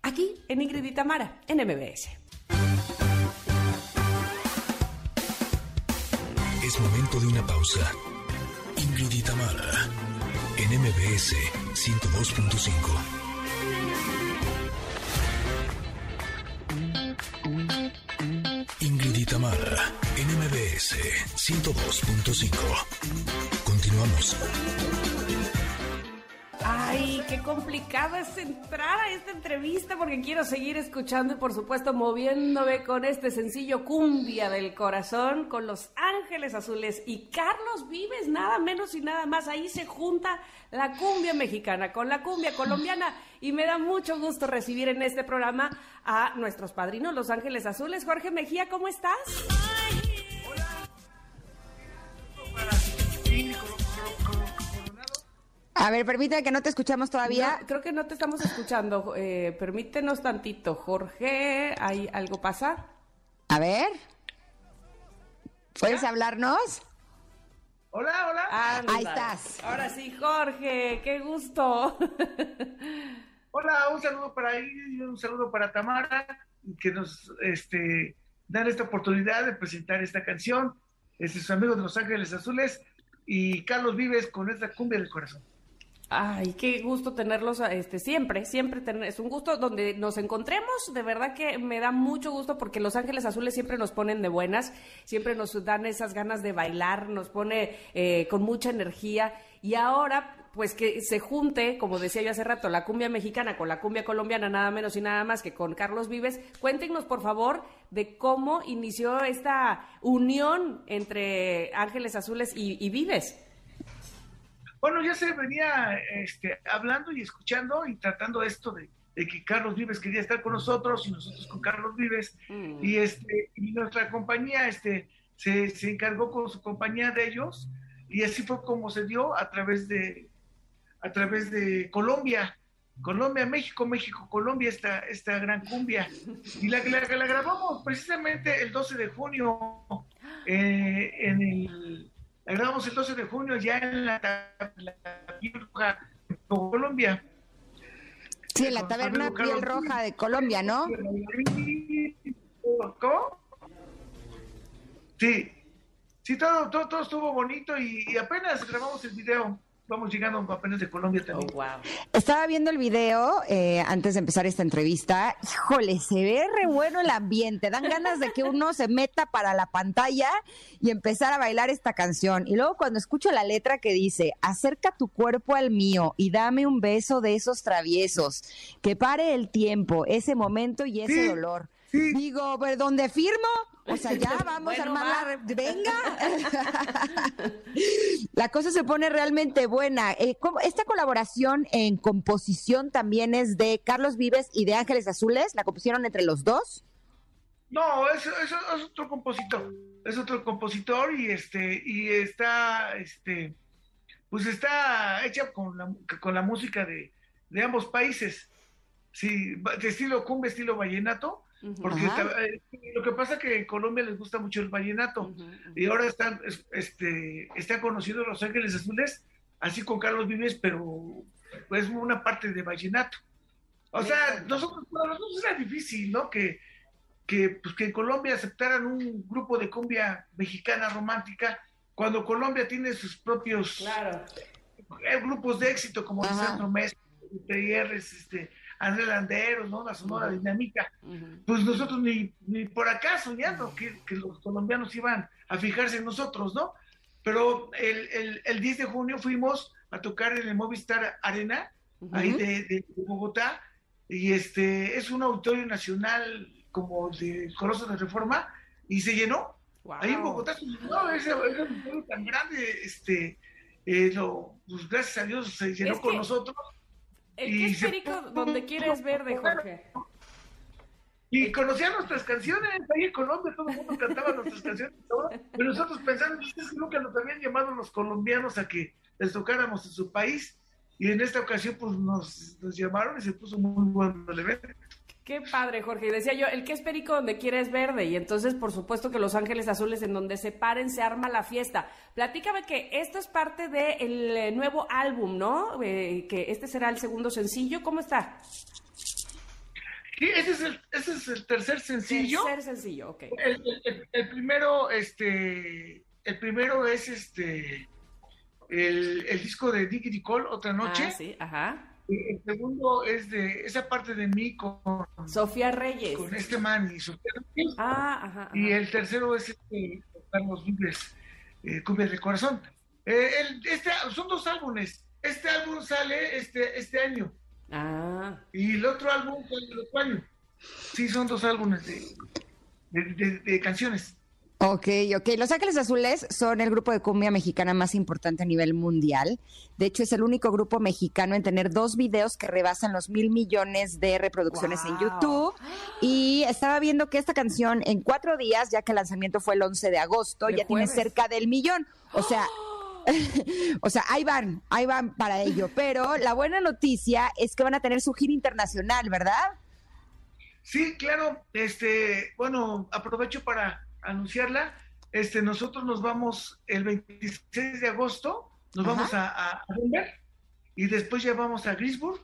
aquí en Ingrid y Tamara en MBS. Es momento de una pausa. Ingrid y Tamara en MBS 102.5. Ingrid y Tamara en MBS 102.5. Continuamos. Ay, qué complicado es entrar a esta entrevista porque quiero seguir escuchando y por supuesto moviéndome con este sencillo cumbia del corazón con Los Ángeles Azules y Carlos Vives, nada menos y nada más. Ahí se junta la cumbia mexicana con la cumbia colombiana y me da mucho gusto recibir en este programa a nuestros padrinos Los Ángeles Azules. Jorge Mejía, ¿cómo estás? A ver, permítame que no te escuchamos todavía. No, creo que no te estamos escuchando. Eh, permítenos tantito, Jorge. ¿Hay algo pasa? A ver. ¿Puedes hablarnos? Hola, hola. Anda. Ahí estás. Ahora sí, Jorge, qué gusto. Hola, un saludo para ahí y un saludo para Tamara, que nos este, dan esta oportunidad de presentar esta canción. Este es su amigo de Los Ángeles Azules y Carlos Vives con esta cumbia del corazón. Ay, qué gusto tenerlos este, siempre, siempre tener, es un gusto donde nos encontremos, de verdad que me da mucho gusto porque Los Ángeles Azules siempre nos ponen de buenas, siempre nos dan esas ganas de bailar, nos pone eh, con mucha energía y ahora pues que se junte, como decía yo hace rato, la cumbia mexicana con la cumbia colombiana, nada menos y nada más que con Carlos Vives. Cuéntenos, por favor, de cómo inició esta unión entre Ángeles Azules y, y Vives. Bueno, ya se venía este, hablando y escuchando y tratando esto de, de, que Carlos Vives quería estar con nosotros y nosotros con Carlos Vives. Mm. Y, este, y nuestra compañía este, se, se encargó con su compañía de ellos y así fue como se dio a través de, a través de Colombia. Colombia, México, México, Colombia, esta, esta gran cumbia. Y la, la, la grabamos precisamente el 12 de junio eh, en el la grabamos el 12 de junio ya en la, la, la Colombia. Sí, en la taberna Piel Roja de Colombia, ¿no? ¿Cómo? Sí, sí, todo, todo, todo estuvo bonito y, y, apenas grabamos el video. Vamos llegando apenas de Colombia también. Oh, wow. Estaba viendo el video eh, antes de empezar esta entrevista. Híjole, se ve re bueno el ambiente. Dan ganas de que uno se meta para la pantalla y empezar a bailar esta canción. Y luego cuando escucho la letra que dice, acerca tu cuerpo al mío y dame un beso de esos traviesos, que pare el tiempo, ese momento y ese Sí, dolor. Sí. Digo, ¿pero dónde firmo? O sea, ya vamos Bueno, a armar va. la... re- ¡Venga! la cosa se pone realmente buena. Eh, ¿cómo- esta colaboración en composición también es de Carlos Vives y de Ángeles Azules. ¿La compusieron entre los dos? No, es, es, es otro compositor, es otro compositor y este y está este pues está hecha con la, con la música de, de ambos países. Sí, de estilo cumbia, estilo vallenato, porque está- eh, lo que pasa que en Colombia les gusta mucho el vallenato y ahora están es- este están conocidos Los Ángeles Azules, así con Carlos Vives, pero es una parte de vallenato. O sea, nosotros, para nosotros era difícil, ¿no? Que, que, pues, que en Colombia aceptaran un grupo de cumbia mexicana romántica, cuando Colombia tiene sus propios Claro. eh, grupos de éxito, como. Lisandro Messi, TRs, este, André Landeros, ¿no? La Sonora Ujú. Dinámica. Pues nosotros ni, ni por acá soñando que, que los colombianos iban a fijarse en nosotros, ¿no? Pero el, el, el 10 de junio fuimos a tocar en el Movistar Arena, ahí de, de- de Bogotá, y este es un auditorio nacional como de Coloso de Reforma, y se llenó. Wow. Ahí en Bogotá se llenó, ese, ese auditorio tan grande, este, eh, lo, pues gracias a Dios se llenó Es con que- nosotros. El que es perico donde quieres verde, Jorge. Y conocían nuestras canciones, ahí en Colombia todo el mundo cantaba nuestras canciones, y todo, pero nosotros pensando, es que nunca nos habían llamado los colombianos a que les tocáramos en su país, y en esta ocasión pues nos, nos llamaron y se puso muy bueno el evento. Qué padre, Jorge. Y decía yo, el que es perico donde quieres verde. Y entonces, por supuesto que Los Ángeles Azules, en donde se paren, se arma la fiesta. Platícame que esto es parte del nuevo álbum, ¿no? Eh, que este será el segundo sencillo. ¿Cómo está? Y ese es el, ese es el tercer sencillo. Tercer sencillo, ok. El, el- el- primero, este, el primero es este, el, el disco de Diggity Call, Otra Noche. Ah, sí, ajá. Y El segundo es de esa parte de mí con, Sofía Reyes. con este man y su Ah, ajá. ajá. Y el tercero es este, Carlos Vives, eh, Cumbia de Corazón. Eh, el- este, son dos álbumes. Este álbum sale este, este año Ah, y el otro álbum sale el otro año. Sí, son dos álbumes de, de, de- de canciones. Ok, ok. Los Ángeles Azules son el grupo de cumbia mexicana más importante a nivel mundial. De hecho, es el único grupo mexicano en tener dos videos que rebasan los mil millones de reproducciones en. YouTube. Y estaba viendo que esta canción en cuatro días, ya que el lanzamiento fue el 11 de agosto, ya tiene cerca del millón. O sea, o sea, ahí van, ahí van para ello. Pero la buena noticia es que van a tener su gira internacional, ¿verdad? Sí, claro. Este, bueno, aprovecho para anunciarla. Este, nosotros nos vamos el 26 de agosto, nos Ajá. vamos a, a- Denver y después ya vamos a Greensburg.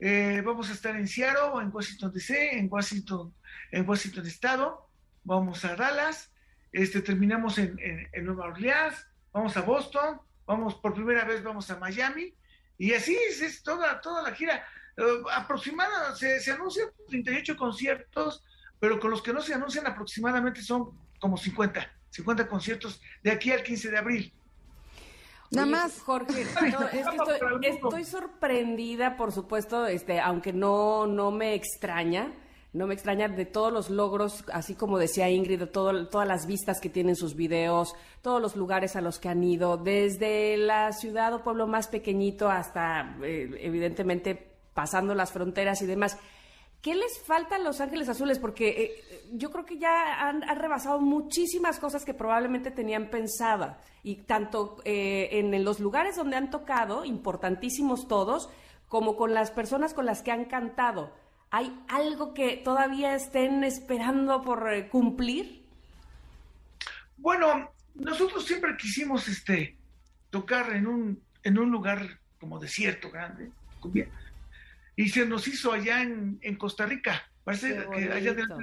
Eh, vamos a estar en Seattle, en Washington DC, en Washington, en Washington Estado. Vamos a Dallas. Este, terminamos en, en- en Nueva Orleans. Vamos a Boston. Vamos por primera vez vamos a Miami y así es, es toda toda la gira. Eh, aproximada, se, se anuncian 38 conciertos, pero con los que no se anuncian aproximadamente son como 50, 50 conciertos de aquí al 15 de abril. Nada más. Jorge, no, es que estoy, estoy sorprendida, por supuesto, este, aunque no, no me extraña, no me extraña de todos los logros, así como decía Ingrid, de todo- todas las vistas que tienen sus videos, todos los lugares a los que han ido, desde la ciudad o pueblo más pequeñito hasta, eh, evidentemente, pasando las fronteras y demás. ¿Qué les falta a Los Ángeles Azules? Porque eh, yo creo que ya han, rebasado muchísimas cosas que probablemente tenían pensada. Y tanto eh, en los lugares donde han tocado, importantísimos todos, como con las personas con las que han cantado. ¿Hay algo que todavía estén esperando por eh, cumplir? Bueno, nosotros siempre quisimos este tocar en un en un lugar como desierto grande, y se nos hizo allá en, en Costa Rica. Parece que allá bonito.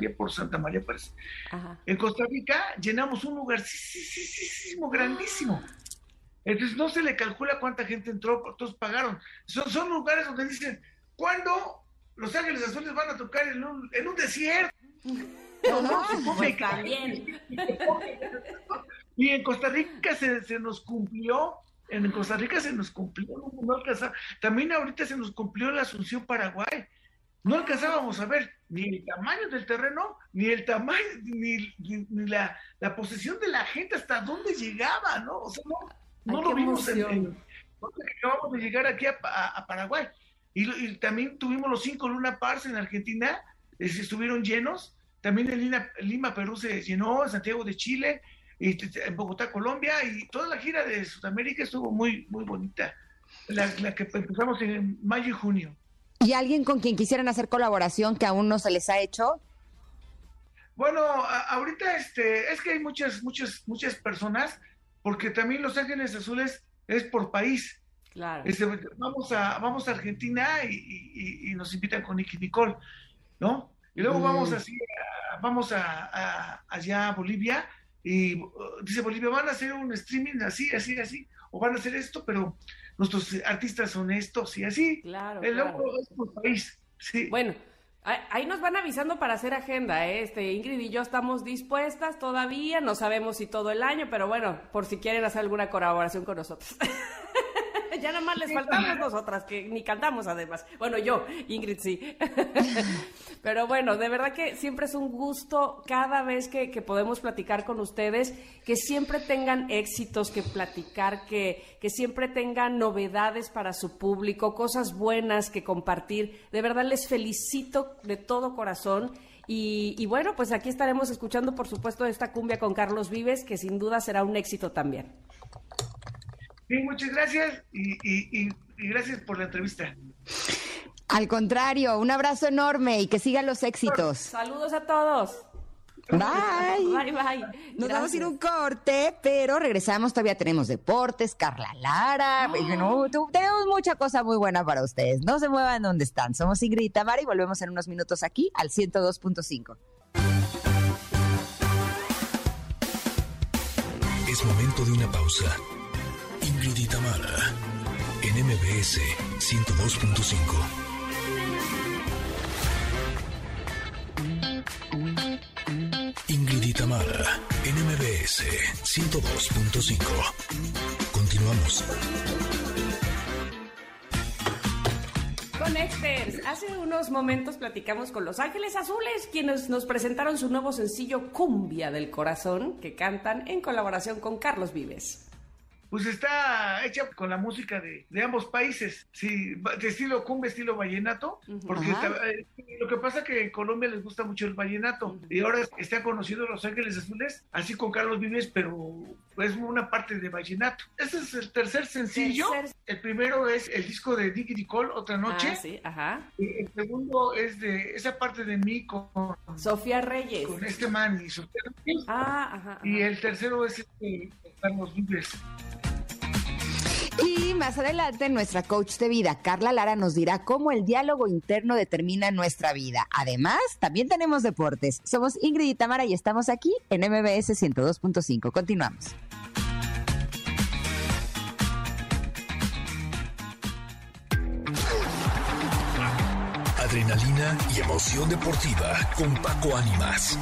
de allá por Santa María parece. Ajá. En Costa Rica llenamos un lugar grandísimo. Entonces no se le calcula cuánta gente entró, todos pagaron. Son, son lugares donde dicen, ¿cuándo Los Ángeles Azules van a tocar en un, en un desierto? No, no, pues también. Y en Costa Rica se, se nos cumplió en Costa Rica se nos cumplió, no, alcanzaba. También ahorita se nos cumplió la Asunción Paraguay. No alcanzábamos a ver ni el tamaño del terreno, ni el tamaño, ni, ni, la, la, posesión de la gente, hasta dónde llegaba, ¿no? O sea, no, lo vimos en, acabamos de llegar aquí a, a, Paraguay. Y, también tuvimos los cinco Luna Pars en Argentina, estuvieron llenos. También en Lima, Lima, Perú se llenó, en Santiago de Chile, en Bogotá, Colombia, y toda la gira de Sudamérica estuvo muy, muy bonita, la, que empezamos en mayo y junio. ¿Y alguien con quien quisieran hacer colaboración que aún no se les ha hecho? Bueno, ahorita este, es que hay muchas, muchas, muchas personas, porque también Los Ángeles Azules es por país. Claro. Este, vamos a, vamos a Argentina y, nos invitan con Nicky Nicole, ¿no? Y luego vamos mm. así, vamos a, allá a Bolivia y uh, dice Bolivia, van a hacer un streaming así, así, así, o van a hacer esto, pero nuestros artistas son estos y así. Claro. El claro. es por país. Sí. Bueno, Ahí nos van avisando para hacer agenda, ¿eh? este Ingrid y yo estamos dispuestas todavía, no sabemos si todo el año, pero bueno, por si quieren hacer alguna colaboración con nosotros. ya nada más les faltamos nosotras, que ni cantamos además. Bueno, yo, Ingrid sí. Pero bueno, de verdad que siempre es un gusto cada vez que, podemos platicar con ustedes, que siempre tengan éxitos que platicar, que, que siempre tengan novedades para su público, cosas buenas que compartir. De verdad les felicito de todo corazón. Y, y, bueno, pues aquí estaremos escuchando, por supuesto, esta cumbia con Carlos Vives, que sin duda será un éxito también. Sí, muchas gracias y, gracias por la entrevista. Al contrario, un abrazo enorme y que sigan los éxitos. Saludos a todos. Bye. Bye, bye. Nos vamos a ir un corte, pero regresamos. Todavía tenemos deportes, Carla Lara. tenemos mucha cosa muy buena para ustedes. No se muevan donde están. Somos Ingrid y Tamara y volvemos en unos minutos aquí al 102.5. Es momento de una pausa. Tamara, en MBS 102.5. Ingrid y Tamara, en MBS 102.5. Continuamos. Connectors, hace unos momentos platicamos con Los Ángeles Azules, quienes nos presentaron su nuevo sencillo Cumbia del Corazón, que cantan en colaboración con Carlos Vives pues está hecha con la música de, ambos países, sí, de estilo cumbia, estilo vallenato, porque eh, lo que pasa es que en Colombia les gusta mucho el vallenato y ahora está conocido Los Ángeles Azules, así con Carlos Vives, pero es una parte de vallenato. Este es el tercer sencillo. El primero es el disco de Dicky Nicole, Otra Noche. Ah, sí, ajá. Y el segundo es de esa parte de mí con Sofía Reyes. Con este man y Sofía Reyes. Ah, ajá, Y el tercero es este, Carlos Vives. Y más adelante nuestra coach de vida, Carla Lara, nos dirá cómo el diálogo interno determina nuestra vida. Además, también tenemos deportes. Somos Ingrid y Tamara y estamos aquí en MBS 102.5. Continuamos. Adrenalina y emoción deportiva con Paco Ánimas.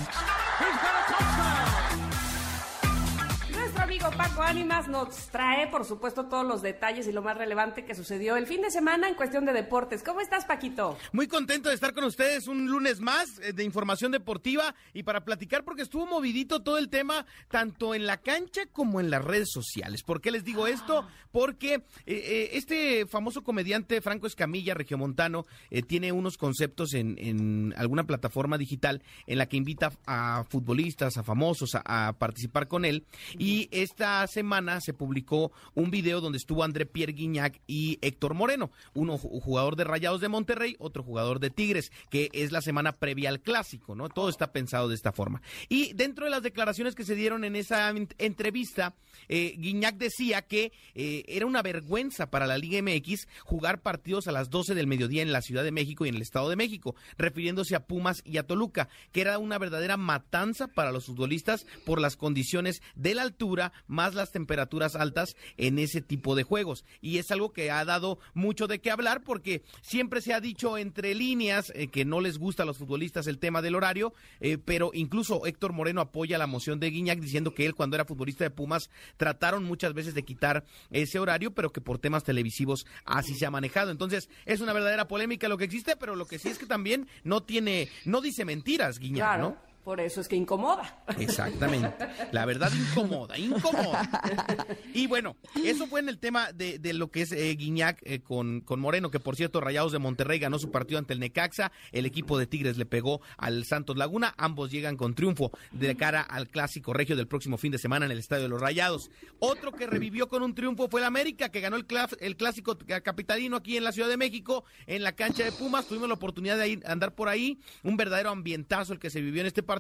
Nos trae, por supuesto, todos los detalles y lo más relevante que sucedió el fin de semana en cuestión de deportes. ¿Cómo estás, Paquito? Muy contento de estar con ustedes un lunes más eh, de información deportiva y para platicar porque estuvo movidito todo el tema, tanto en la cancha como en las redes sociales. ¿Por qué les digo esto? Porque eh, eh, este famoso comediante Franco Escamilla, regiomontano, tiene unos conceptos en, en, alguna plataforma digital en la que invita a futbolistas, a famosos a, a participar con él y esta esta semana se publicó un video donde estuvo André Pierre Guignac y Héctor Moreno, uno jugador de Rayados de Monterrey, otro jugador de Tigres, que es la semana previa al clásico, ¿no? Todo está pensado de esta forma. Y dentro de las declaraciones que se dieron en esa entrevista, eh, Guignac decía que eh, era una vergüenza para la Liga MX jugar partidos a las 12 del mediodía en la Ciudad de México y en el Estado de México, refiriéndose a Pumas y a Toluca, que era una verdadera matanza para los futbolistas por las condiciones de la altura, más más las temperaturas altas en ese tipo de juegos. Y es algo que ha dado mucho de qué hablar porque siempre se ha dicho entre líneas eh, que no les gusta a los futbolistas el tema del horario, eh, pero incluso Héctor Moreno apoya la moción de Guiñac diciendo que él cuando era futbolista de Pumas trataron muchas veces de quitar ese horario, pero que por temas televisivos así se ha manejado. Entonces es una verdadera polémica lo que existe, pero lo que sí es que también no tiene, no dice mentiras Guiñac, ¿no? Por eso es que incomoda. Exactamente. La verdad incomoda, incomoda. Y bueno, eso fue en el tema de, de lo que es eh, Guiñac eh, con, con Moreno, que por cierto, Rayados de Monterrey ganó su partido ante el Necaxa. El equipo de Tigres le pegó al Santos Laguna. Ambos llegan con triunfo de cara al clásico regio del próximo fin de semana en el Estadio de los Rayados. Otro que revivió con un triunfo fue el América, que ganó el, el clásico capitalino aquí en la Ciudad de México, en la cancha de Pumas. Tuvimos la oportunidad de ir, andar por ahí. Un verdadero ambientazo el que se vivió en este partido.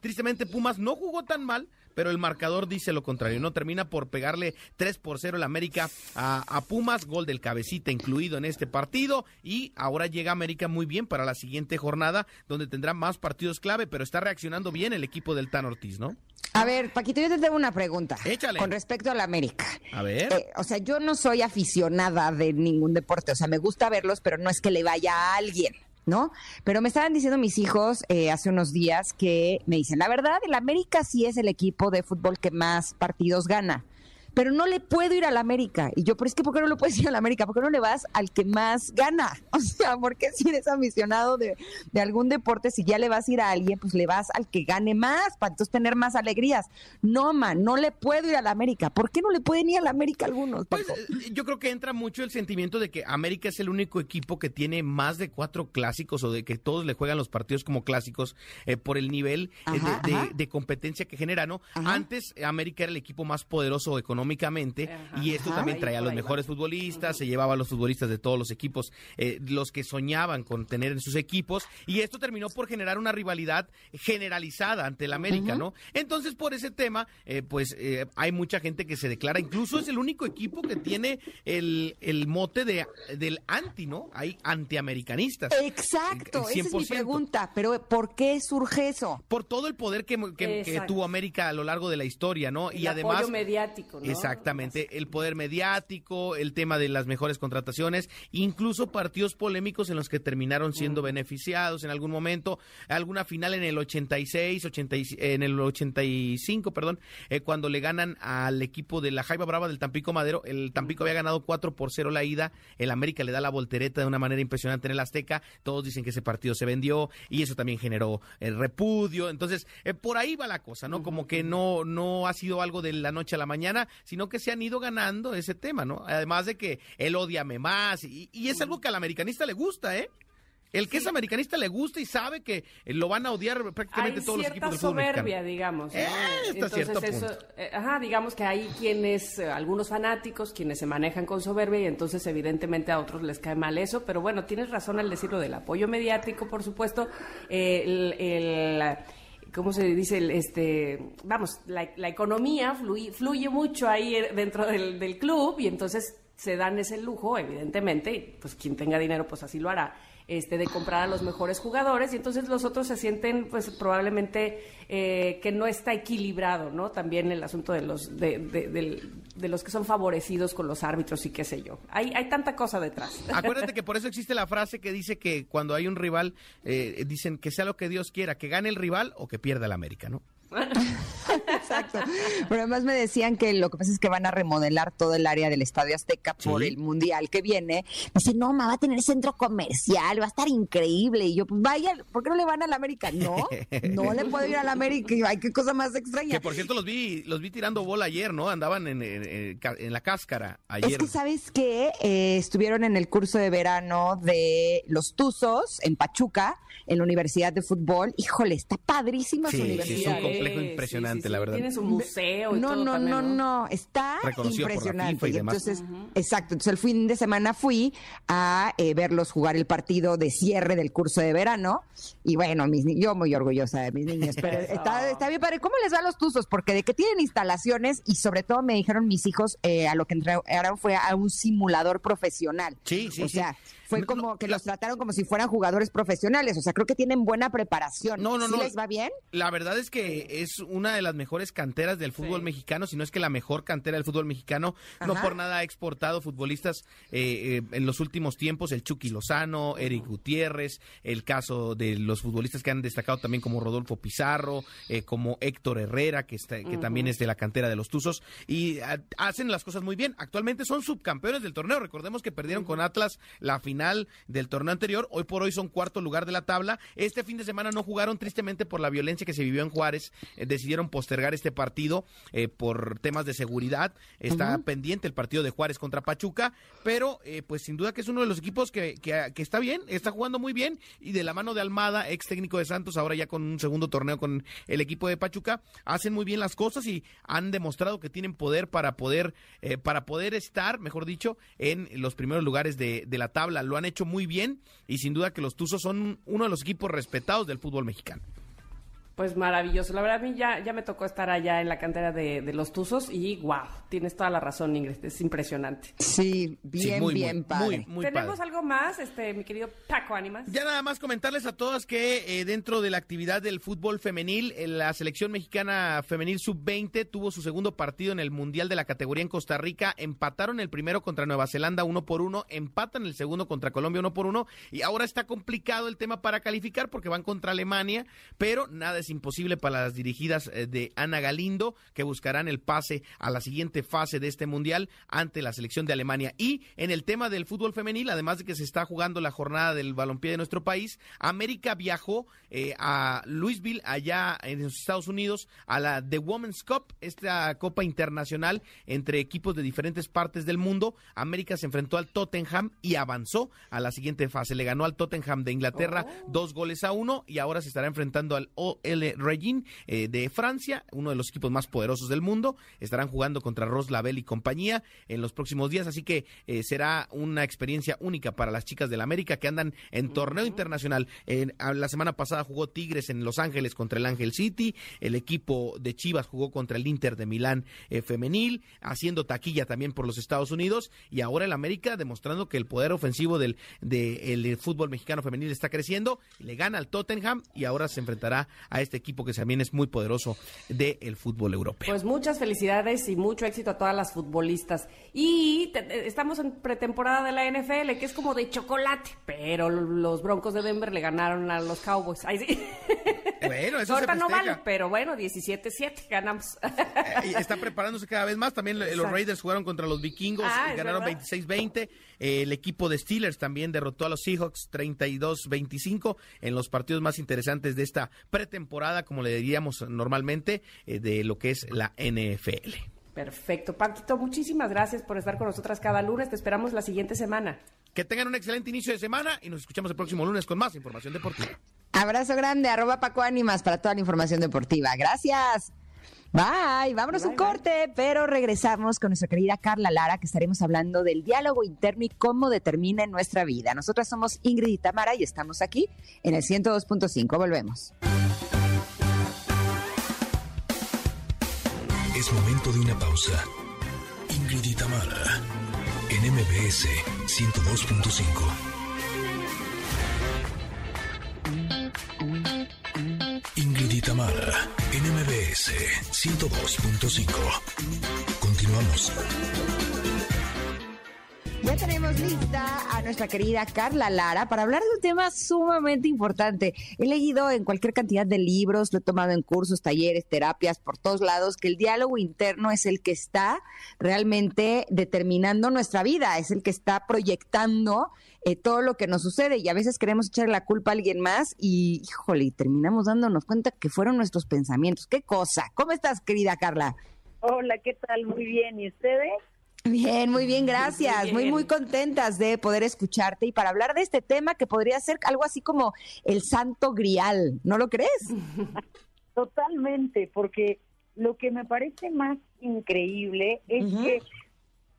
Tristemente, Pumas no jugó tan mal, pero el marcador dice lo contrario. No termina por pegarle 3 por 0 el América a, Pumas, gol del cabecita incluido en este partido. Y ahora llega América muy bien para la siguiente jornada, donde tendrá más partidos clave, pero está reaccionando bien el equipo del Tan Ortiz, ¿no? A ver, Paquito, yo te tengo una pregunta. Échale. Con respecto al América. A ver. Eh, o sea, yo no soy aficionada de ningún deporte. O sea, me gusta verlos, pero no es que le vaya a alguien. ¿No? Pero me estaban diciendo mis hijos eh, hace unos días que me dicen, la verdad, el América sí es el equipo de fútbol que más partidos gana pero no le puedo ir al América. Y yo, pero es que, ¿por qué no le puedes ir al América? ¿Por qué no le vas al que más gana? O sea, ¿por qué si eres aficionado de, de algún deporte, si ya le vas a ir a alguien, pues le vas al que gane más, para entonces tener más alegrías? No, man, no le puedo ir al América. ¿Por qué no le pueden ir al América algunos? Pues eh, yo creo que entra mucho el sentimiento de que América es el único equipo que tiene más de cuatro clásicos o de que todos le juegan los partidos como clásicos eh, por el nivel eh, de, de, competencia que genera, ¿no? Antes América era el económico más poderoso económico económicamente y esto también traía a los mejores futbolistas, se llevaba a los futbolistas de todos los equipos, eh, los que soñaban con tener en sus equipos y esto terminó por generar una rivalidad generalizada ante el América, ¿no? Entonces por ese tema, eh, pues eh, hay mucha gente que se declara, incluso es el único equipo que tiene el, el mote de, del anti, ¿no? Hay antiamericanistas. Exacto, esa es mi pregunta, pero ¿por qué surge eso? Por todo el poder que, que, tuvo América a lo largo de la historia, ¿no? y además... mediático, ¿no? Exactamente, el poder mediático, el tema de las mejores contrataciones, incluso partidos polémicos en los que terminaron siendo beneficiados en algún momento, alguna final en el 86, en el 85, perdón, eh, cuando le ganan al equipo de la Jaiba Brava del Tampico Madero, el Tampico había ganado 4 por 0 la ida, el América le da la voltereta de una manera impresionante en el Azteca, todos dicen que ese partido se vendió y eso también generó el repudio, entonces eh, por ahí va la cosa, ¿no? Como que no no ha sido algo de la noche a la mañana, sino que se han ido ganando ese tema, ¿no? Además de que él odiame más, y, es algo que al americanista le gusta, ¿eh? El que es americanista le gusta y sabe que lo van a odiar prácticamente todos los equipos del soberbia, digamos. Eh, Entonces eso, eh, ajá, digamos que hay quienes, eh, algunos fanáticos, quienes se manejan con soberbia y entonces evidentemente a otros les cae mal eso, pero bueno, tienes razón al decirlo del apoyo mediático, por supuesto, el ¿cómo se dice? Este, vamos, la, economía fluye, mucho ahí dentro del, del, club y entonces se dan ese lujo, evidentemente, pues quien tenga dinero pues así lo hará este, de comprar a los mejores jugadores y entonces los otros se sienten pues probablemente eh, que no está equilibrado, ¿no? También el asunto de los, de, de, los que son favorecidos con los árbitros y qué sé yo. Hay, hay tanta cosa detrás. Acuérdate que por eso existe la frase que dice que cuando hay un rival, eh, dicen que sea lo que Dios quiera, que gane el rival o que pierda el América, ¿no? Exacto. Pero además me decían que lo que pasa es que van a remodelar todo el área del Estadio Azteca por el Mundial que viene. Dice, no, ma, va a tener centro comercial, va a estar increíble. Y yo, pues vaya, ¿por qué no le van a la América? No, no le puedo ir a la América. Y ay, qué cosa más extraña. Que por cierto los vi, los vi tirando bola ayer, ¿no? Andaban en, en, la cáscara ayer. Es que, ¿sabes qué? Eh, estuvieron en el curso de verano de los Tuzos en Pachuca, en la Universidad de Fútbol. Híjole, está padrísima su universidad. Sí, impresionante, la verdad. Tiene su museo y no, todo No, no, no, está impresionante. entonces, exacto. Entonces el fin de semana fui a eh, verlos jugar el partido de cierre del curso de verano y bueno, mis, yo muy orgullosa de mis niños, pero está, está, bien padre. ¿Cómo les va a los tuzos? Porque de que tienen instalaciones y sobre todo me dijeron mis hijos eh, a lo que entraron fue a un simulador profesional. Sí, sí, o sea, fue como que los trataron como si fueran jugadores profesionales. O sea, creo que tienen buena preparación. No, no, ¿Sí les va bien? La verdad es que es una de las mejores canteras del fútbol mexicano, si no es que la mejor cantera del fútbol mexicano. No por nada ha exportado futbolistas eh, eh, en los últimos tiempos, el Chucky Lozano, Eric Gutiérrez, el caso de los futbolistas que han destacado también como Rodolfo Pizarro, eh, como Héctor Herrera, que, está, que también es de la cantera de los Tuzos, y ah, hacen las cosas muy bien. Actualmente son subcampeones del torneo. Recordemos que perdieron con Atlas la final del torneo anterior. Hoy por hoy son cuarto lugar de la tabla. Este fin de semana no jugaron tristemente por la violencia que se vivió en Juárez. Eh, decidieron postergar este partido eh, por temas de seguridad. Está pendiente el partido de Juárez contra Pachuca, pero eh, pues sin duda que es uno de los equipos que, que, que, está bien, está jugando muy bien y de la mano de Almada, ex técnico de Santos, ahora ya con un segundo torneo con el equipo de Pachuca, hacen muy bien las cosas y han demostrado que tienen poder para poder, para poder estar, mejor dicho, en los primeros lugares de, de la tabla. Lo han hecho muy bien y sin duda que los Tuzos son uno de los equipos respetados del fútbol mexicano. Pues maravilloso. La verdad, a mí ya, ya me tocó estar allá en la cantera de, los Tuzos y wow, tienes toda la razón, Ingrid. Es impresionante. Sí, bien, bien padre. ¿Tenemos algo más, este, mi querido Paco Ánimas? Ya nada más comentarles a todas que eh, dentro de la actividad del fútbol femenil, eh, la selección mexicana femenil sub-20 tuvo su segundo partido en el Mundial de la categoría en Costa Rica. Empataron el primero contra Nueva Zelanda uno por uno, empatan el segundo contra Colombia uno por uno y ahora está complicado el tema para calificar porque van contra Alemania, pero nada es imposible para las dirigidas eh, de Ana Galindo, que buscarán el pase a la siguiente fase de este mundial ante la selección de Alemania. Y en el tema del fútbol femenil, además de que se está jugando la jornada del balompié de nuestro país, América viajó eh, a Louisville, allá en los Estados Unidos, a la The Women's Cup, esta copa internacional entre equipos de diferentes partes del mundo. América se enfrentó al Tottenham y avanzó a la siguiente fase. Le ganó al Tottenham de Inglaterra oh. dos goles a uno y ahora se estará enfrentando al OL Regin eh, de Francia, uno de los equipos más poderosos del mundo. Estarán jugando contra Ros Lavelle y compañía en los próximos días, así que eh, será una experiencia única para las chicas del América que andan en torneo internacional. la semana pasada jugó Tigres en Los Ángeles contra el Ángel City, el equipo de Chivas jugó contra el Inter de Milán eh, femenil, haciendo taquilla también por los Estados Unidos. Y ahora el América demostrando que el poder ofensivo del, fútbol mexicano femenil está creciendo, le gana al Tottenham y ahora se enfrentará a este equipo que también es muy poderoso del fútbol europeo. Pues muchas felicidades y mucho éxito a todas las futbolistas. Y estamos en pretemporada de la NFL, que es como de chocolate, pero los Broncos de Denver le ganaron a los Cowboys. Ahí sí. Bueno, eso se no vale, pero bueno, 17-7 ganamos. Eh, está preparándose cada vez más. También los Raiders jugaron contra los Vikingos, ah, ganaron 26-20. El equipo de Steelers también derrotó a los Seahawks 32-25 en los partidos más interesantes de esta pretemporada, como le diríamos normalmente, eh, de lo que es la NFL. Perfecto. Paquito, muchísimas gracias por estar con nosotras cada lunes. Te esperamos la siguiente semana. Que tengan un excelente inicio de semana y nos escuchamos el próximo lunes con más información deportiva. Abrazo grande, arroba Paco Ánimas para toda la información deportiva. Gracias. Bye, vámonos un corte, pero regresamos con nuestra querida Carla Lara, que estaremos hablando del diálogo interno y cómo determina nuestra vida. Nosotras somos Ingrid y Tamara y estamos aquí en el 102.5. Volvemos. Es momento de una pausa. Ingrid y Tamara, en MBS 102.5. Tamara, NMBS 102.5. Continuamos. Ya tenemos lista a nuestra querida Carla Lara para hablar de un tema sumamente importante. He leído en cualquier cantidad de libros, lo he tomado en cursos, talleres, terapias, por todos lados, que el diálogo interno es el que está realmente determinando nuestra vida, es el que está proyectando eh, todo lo que nos sucede y a veces queremos echar la culpa a alguien más y, híjole, terminamos dándonos cuenta que fueron nuestros pensamientos. ¿Qué cosa? ¿Cómo estás, querida Carla? Hola, ¿qué tal? Muy bien. ¿Y ustedes? Bien, muy bien, gracias. Muy, muy contentas de poder escucharte y para hablar de este tema que podría ser algo así como el santo grial, ¿no lo crees? Totalmente, porque lo que me parece más increíble es que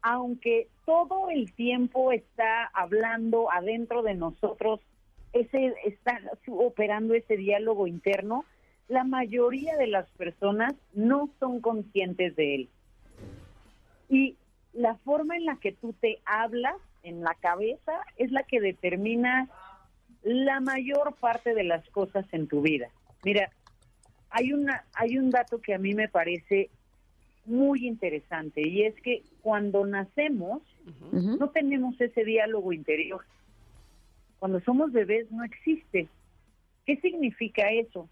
aunque todo el tiempo está hablando adentro de nosotros, ese está operando ese diálogo interno, la mayoría de las personas no son conscientes de él. Y la forma en la que tú te hablas en la cabeza es la que determina la mayor parte de las cosas en tu vida. Mira, hay una hay un dato que a mí me parece muy interesante y es que cuando nacemos no tenemos ese diálogo interior. Cuando somos bebés no existe. ¿Qué significa eso?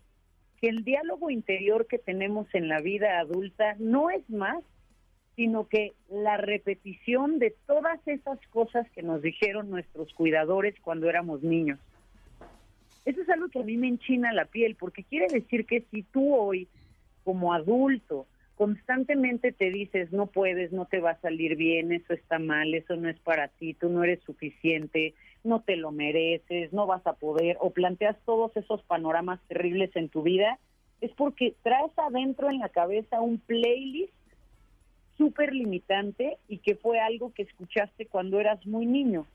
Que el diálogo interior que tenemos en la vida adulta no es más sino que la repetición de todas esas cosas que nos dijeron nuestros cuidadores cuando éramos niños. Eso es algo que a mí me enchina la piel, porque quiere decir que si tú hoy, como adulto, constantemente te dices, no puedes, no te va a salir bien, eso está mal, eso no es para ti, tú no eres suficiente, no te lo mereces, no vas a poder, o planteas todos esos panoramas terribles en tu vida, es porque traes adentro en la cabeza un playlist súper limitante y que fue algo que escuchaste cuando eras muy niño.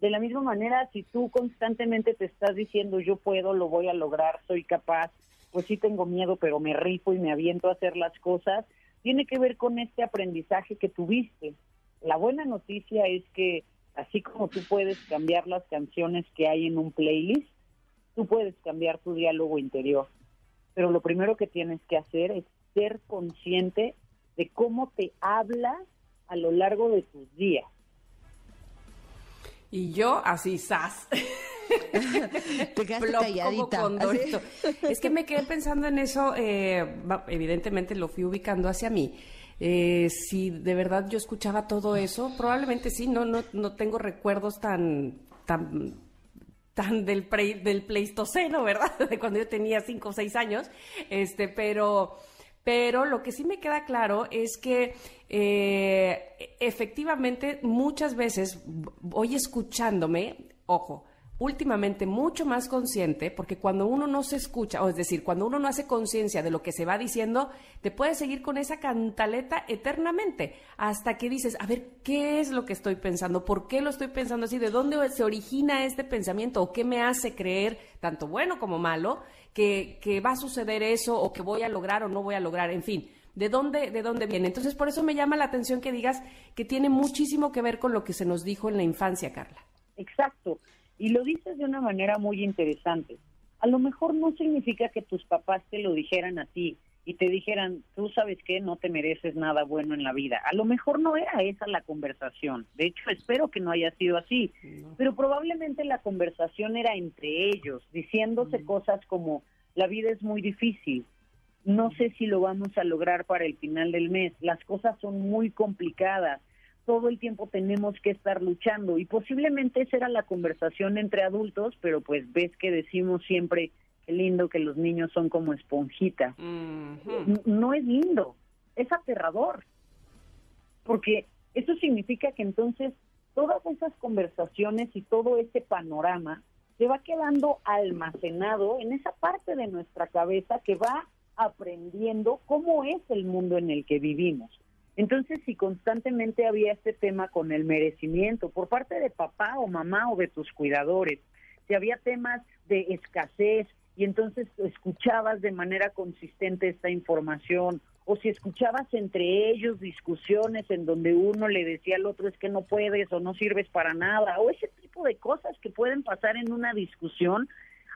De la misma manera, si tú constantemente te estás diciendo yo puedo, lo voy a lograr, soy capaz, pues sí tengo miedo, pero me rifo y me aviento a hacer las cosas, tiene que ver con este aprendizaje que tuviste. La buena noticia es que así como tú puedes cambiar las canciones que hay en un playlist, tú puedes cambiar tu diálogo interior. Pero lo primero que tienes que hacer es ser consciente de cómo te hablas a lo largo de tus días. Y yo así, sas. te quedaste calladita. Es que me quedé pensando en eso, eh, evidentemente lo fui ubicando hacia mí. Eh, si de verdad yo escuchaba todo eso, probablemente sí, no, no, no tengo recuerdos tan, tan, tan del, del Pleistoceno, ¿verdad? De cuando yo tenía cinco o seis años, este, pero pero lo que sí me queda claro es que eh, efectivamente muchas veces voy escuchándome, ojo, últimamente mucho más consciente, porque cuando uno no se escucha, o es decir, cuando uno no hace conciencia de lo que se va diciendo, te puedes seguir con esa cantaleta eternamente, hasta que dices, a ver, ¿qué es lo que estoy pensando? ¿Por qué lo estoy pensando así? ¿De dónde se origina este pensamiento? ¿O qué me hace creer, tanto bueno como malo, que, que va a suceder eso, o que voy a lograr o no voy a lograr? En fin. ¿De dónde, ¿De dónde viene? Entonces, por eso me llama la atención que digas que tiene muchísimo que ver con lo que se nos dijo en la infancia, Carla. Exacto. Y lo dices de una manera muy interesante. A lo mejor no significa que tus papás te lo dijeran a ti y te dijeran, tú sabes que no te mereces nada bueno en la vida. A lo mejor no era esa la conversación. De hecho, espero que no haya sido así. Pero probablemente la conversación era entre ellos, diciéndose cosas como, la vida es muy difícil, no sé si lo vamos a lograr para el final del mes, las cosas son muy complicadas, todo el tiempo tenemos que estar luchando y posiblemente esa era la conversación entre adultos, pero pues ves que decimos siempre, qué lindo que los niños son como esponjita. No es lindo, es aterrador, porque eso significa que entonces todas esas conversaciones y todo ese panorama se va quedando almacenado en esa parte de nuestra cabeza que va aprendiendo cómo es el mundo en el que vivimos. Entonces, si constantemente había este tema con el merecimiento por parte de papá o mamá o de tus cuidadores, si había temas de escasez y entonces escuchabas de manera consistente esta información, o si escuchabas entre ellos discusiones en donde uno le decía al otro es que no puedes o no sirves para nada, o ese tipo de cosas que pueden pasar en una discusión,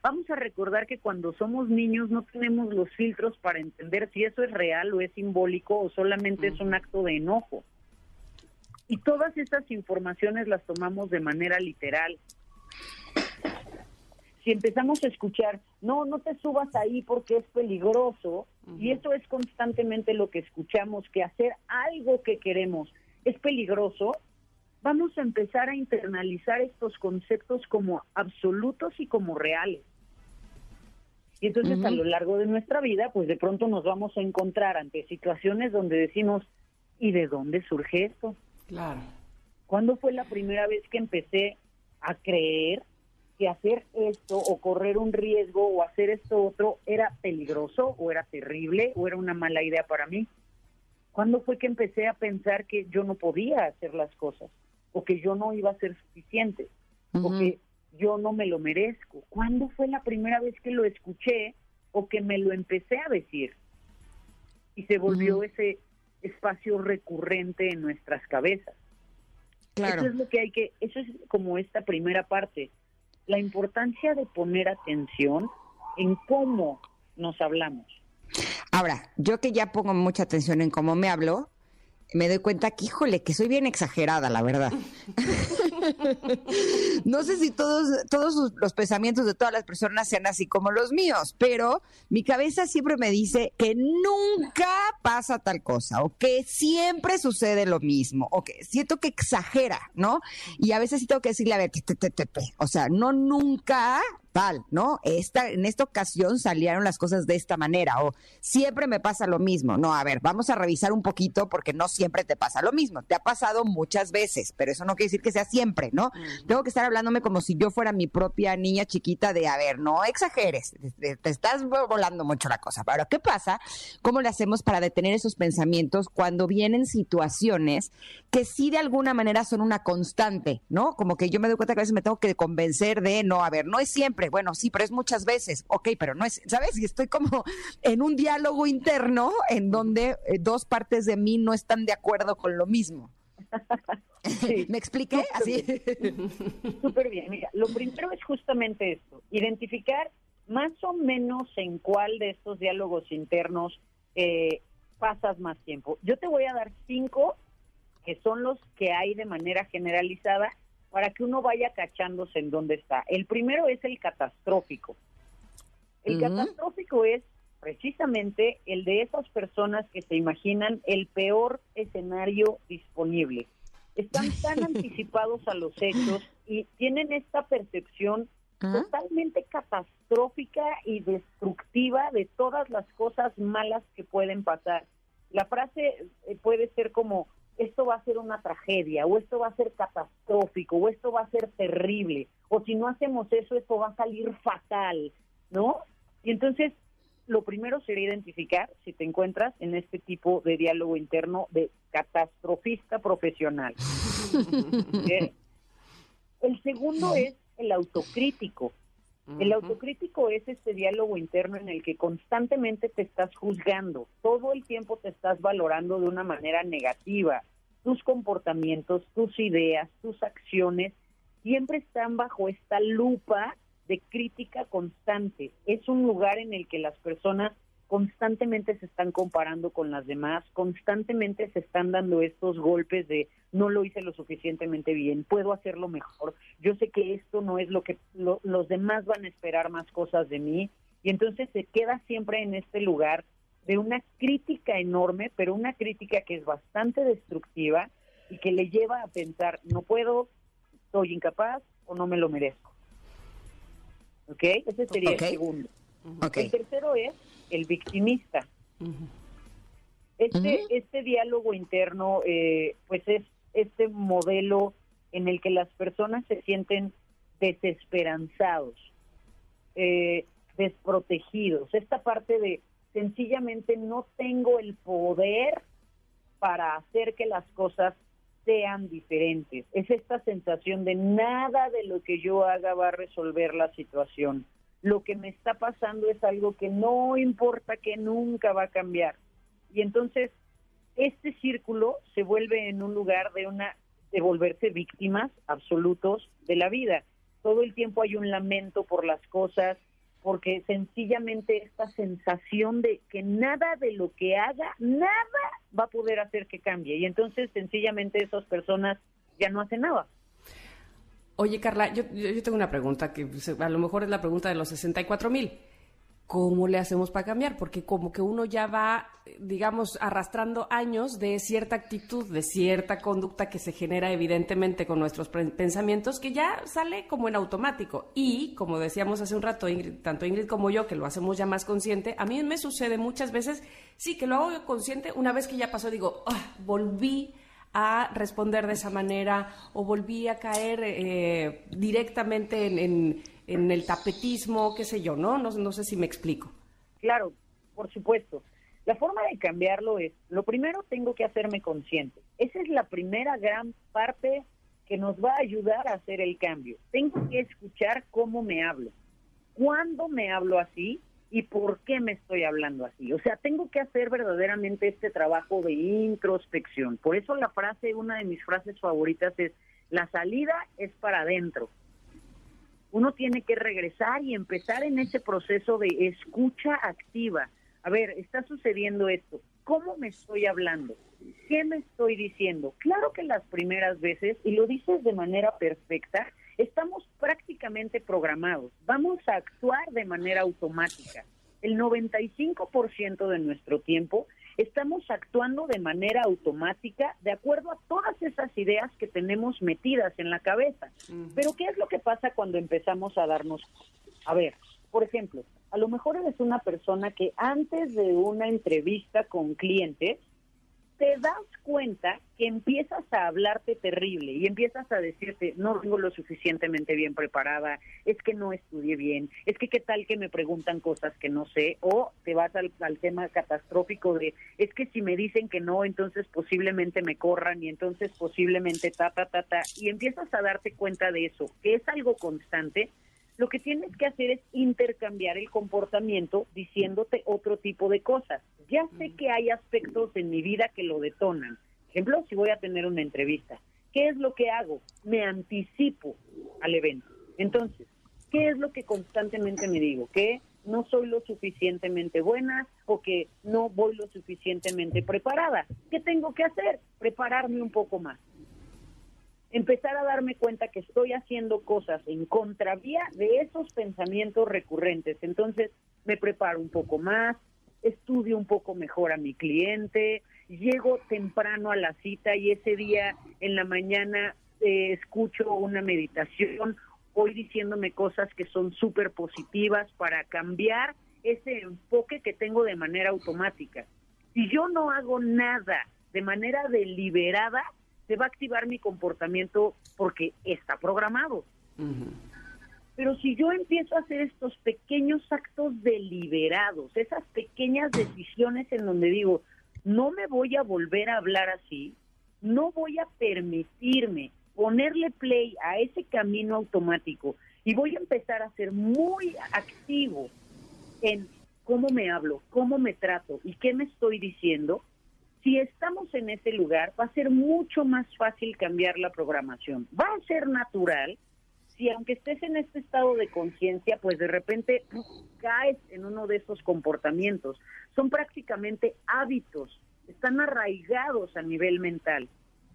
Vamos a recordar que cuando somos niños no tenemos los filtros para entender si eso es real o es simbólico o solamente es un acto de enojo. Y todas estas informaciones las tomamos de manera literal. Si empezamos a escuchar, no, no te subas ahí porque es peligroso, y eso es constantemente lo que escuchamos, que hacer algo que queremos es peligroso, vamos a empezar a internalizar estos conceptos como absolutos y como reales. Y entonces a lo largo de nuestra vida, pues de pronto nos vamos a encontrar ante situaciones donde decimos, ¿y de dónde surge esto? Claro. ¿Cuándo fue la primera vez que empecé a creer que hacer esto o correr un riesgo o hacer esto otro era peligroso o era terrible o era una mala idea para mí? ¿Cuándo fue que empecé a pensar que yo no podía hacer las cosas? o que yo no iba a ser suficiente, o que yo no me lo merezco. ¿Cuándo fue la primera vez que lo escuché o que me lo empecé a decir? Y se volvió ese espacio recurrente en nuestras cabezas. Claro. Eso es lo que hay que, eso es como esta primera parte, la importancia de poner atención en cómo nos hablamos. Ahora, yo que ya pongo mucha atención en cómo me hablo, me doy cuenta que, híjole, que soy bien exagerada, la verdad. no sé si todos, todos los pensamientos de todas las personas sean así como los míos, pero mi cabeza siempre me dice que nunca pasa tal cosa, o que siempre sucede lo mismo, o que siento que exagera, ¿no? Y a veces sí tengo que decirle, a ver, o sea, no nunca tal, ¿no? Esta, en esta ocasión salieron las cosas de esta manera, o siempre me pasa lo mismo. No, a ver, vamos a revisar un poquito porque no siempre te pasa lo mismo. Te ha pasado muchas veces, pero eso no quiere decir que sea siempre, ¿no? Tengo que estar hablándome como si yo fuera mi propia niña chiquita de, a ver, no exageres, te, estás volando mucho la cosa. Pero, ¿qué pasa? ¿Cómo le hacemos para detener esos pensamientos cuando vienen situaciones que sí de alguna manera son una constante, ¿no? Como que yo me doy cuenta que a veces me tengo que convencer de, no, a ver, no es siempre bueno, sí, pero es muchas veces. Ok, pero no es, ¿sabes? Y estoy como en un diálogo interno en donde eh, dos partes de mí no están de acuerdo con lo mismo. ¿Me expliqué? Así. Súper bien. Mira, lo primero es justamente esto, identificar más o menos en cuál de estos diálogos internos eh, pasas más tiempo. Yo te voy a dar cinco que son los que hay de manera generalizada para que uno vaya cachándose en dónde está. El primero es el catastrófico. El catastrófico es precisamente el de esas personas que se imaginan el peor escenario disponible. Están tan anticipados a los hechos y tienen esta percepción totalmente catastrófica y destructiva de todas las cosas malas que pueden pasar. La frase eh, puede ser como, esto va a ser una tragedia, o esto va a ser catastrófico, o esto va a ser terrible, o si no hacemos eso, esto va a salir fatal, ¿no? Y entonces, lo primero sería identificar si te encuentras en este tipo de diálogo interno de catastrofista profesional. El segundo es el autocrítico. El autocrítico es este diálogo interno en el que constantemente te estás juzgando, todo el tiempo te estás valorando de una manera negativa. Tus comportamientos, tus ideas, tus acciones siempre están bajo esta lupa de crítica constante. Es un lugar en el que las personas constantemente se están comparando con las demás, constantemente se están dando estos golpes de no lo hice lo suficientemente bien, puedo hacerlo mejor, yo sé que esto no es lo que los demás van a esperar más cosas de mí y entonces se queda siempre en este lugar de una crítica enorme, pero una crítica que es bastante destructiva y que le lleva a pensar, no puedo, soy incapaz o no me lo merezco. ¿Ok? Ese sería el segundo. El tercero es el victimista. Este, este diálogo interno, eh, pues es este modelo en el que las personas se sienten desesperanzados, eh, desprotegidos. Esta parte de sencillamente no tengo el poder para hacer que las cosas sean diferentes. Es esta sensación de nada de lo que yo haga va a resolver la situación lo que me está pasando es algo que no importa, que nunca va a cambiar. Y entonces este círculo se vuelve en un lugar de una de volverse víctimas absolutos de la vida. Todo el tiempo hay un lamento por las cosas, porque sencillamente esta sensación de que nada de lo que haga, nada va a poder hacer que cambie. Y entonces sencillamente esas personas ya no hacen nada. Oye, Carla, yo, tengo una pregunta que a lo mejor es la pregunta de los 64 mil. ¿Cómo le hacemos para cambiar? Porque como que uno ya va, digamos, arrastrando años de cierta actitud, de cierta conducta que se genera evidentemente con nuestros pensamientos, que ya sale como en automático. Y, como decíamos hace un rato, tanto Ingrid como yo, que lo hacemos ya más consciente, a mí me sucede muchas veces, sí, que lo hago consciente, una vez que ya pasó, digo, ah, volví a responder de esa manera o volví a caer eh, directamente en, el tapetismo, qué sé yo, ¿no? ¿no? No sé si me explico. Claro, por supuesto. La forma de cambiarlo es, lo primero tengo que hacerme consciente. Esa es la primera gran parte que nos va a ayudar a hacer el cambio. Tengo que escuchar cómo me hablo. Cuando me hablo así, y por qué me estoy hablando así. O sea, tengo que hacer verdaderamente este trabajo de introspección. Por eso la frase, una de mis frases favoritas es, la salida es para adentro. uno tiene que regresar y empezar en ese proceso de escucha activa. A ver, está sucediendo esto. ¿Cómo me estoy hablando? ¿Qué me estoy diciendo? Claro que las primeras veces, y lo dices de manera perfecta, estamos prácticamente programados. Vamos a actuar de manera automática. El 95% de nuestro tiempo estamos actuando de manera automática de acuerdo a todas esas ideas que tenemos metidas en la cabeza. Pero ¿qué es lo que pasa cuando empezamos a darnos... A ver, por ejemplo, a lo mejor eres una persona que antes de una entrevista con clientes te das cuenta que empiezas a hablarte terrible y empiezas a decirte, no vengo lo suficientemente bien preparada, es que no estudié bien, es que qué tal que me preguntan cosas que no sé, o te vas al, tema catastrófico de, es que si me dicen que no, entonces posiblemente me corran y entonces posiblemente ta, ta, ta, ta, y empiezas a darte cuenta de eso, que es algo constante, lo que tienes que hacer es intercambiar el comportamiento diciéndote otro tipo de cosas. Ya sé que hay aspectos en mi vida que lo detonan. Por ejemplo, si voy a tener una entrevista, ¿qué es lo que hago? Me anticipo al evento. Entonces, ¿qué es lo que constantemente me digo? Que no soy lo suficientemente buena o que no voy lo suficientemente preparada. ¿Qué tengo que hacer? Prepararme un poco más empezar a darme cuenta que estoy haciendo cosas en contravía de esos pensamientos recurrentes. Entonces me preparo un poco más, estudio un poco mejor a mi cliente, llego temprano a la cita y ese día en la mañana eh, escucho una meditación, voy diciéndome cosas que son súper positivas para cambiar ese enfoque que tengo de manera automática. Si yo no hago nada de manera deliberada, se va a activar mi comportamiento porque está programado. Pero si yo empiezo a hacer estos pequeños actos deliberados, esas pequeñas decisiones en donde digo, no me voy a volver a hablar así, no voy a permitirme ponerle play a ese camino automático y voy a empezar a ser muy activo en cómo me hablo, cómo me trato y qué me estoy diciendo, si estamos en ese lugar, va a ser mucho más fácil cambiar la programación. Va a ser natural si aunque estés en este estado de conciencia, pues de repente caes en uno de esos comportamientos. Son prácticamente hábitos, están arraigados a nivel mental.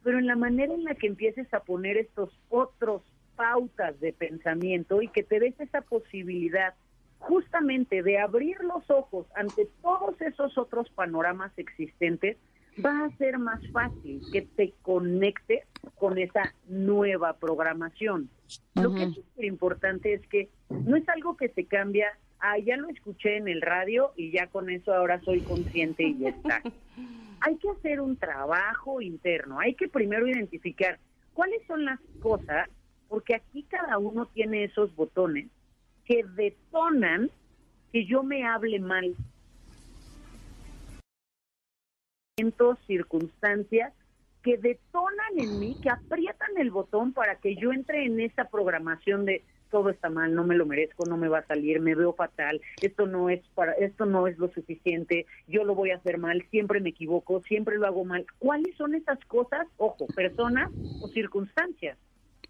Pero en la manera en la que empieces a poner estos otros pautas de pensamiento y que te des esa posibilidad justamente de abrir los ojos ante todos esos otros panoramas existentes, va a ser más fácil que te conectes con esa nueva programación. Lo que es súper importante es que no es algo que se cambia, ah, ya lo escuché en el radio y ya con eso ahora soy consciente y ya está. hay que hacer un trabajo interno, hay que primero identificar cuáles son las cosas, porque aquí cada uno tiene esos botones que detonan que yo me hable mal circunstancias que detonan en mí, que aprietan el botón para que yo entre en esa programación de todo está mal, no me lo merezco, no me va a salir, me veo fatal, esto no es para esto no es lo suficiente, yo lo voy a hacer mal, siempre me equivoco, siempre lo hago mal. ¿Cuáles son esas cosas? Ojo, personas o circunstancias.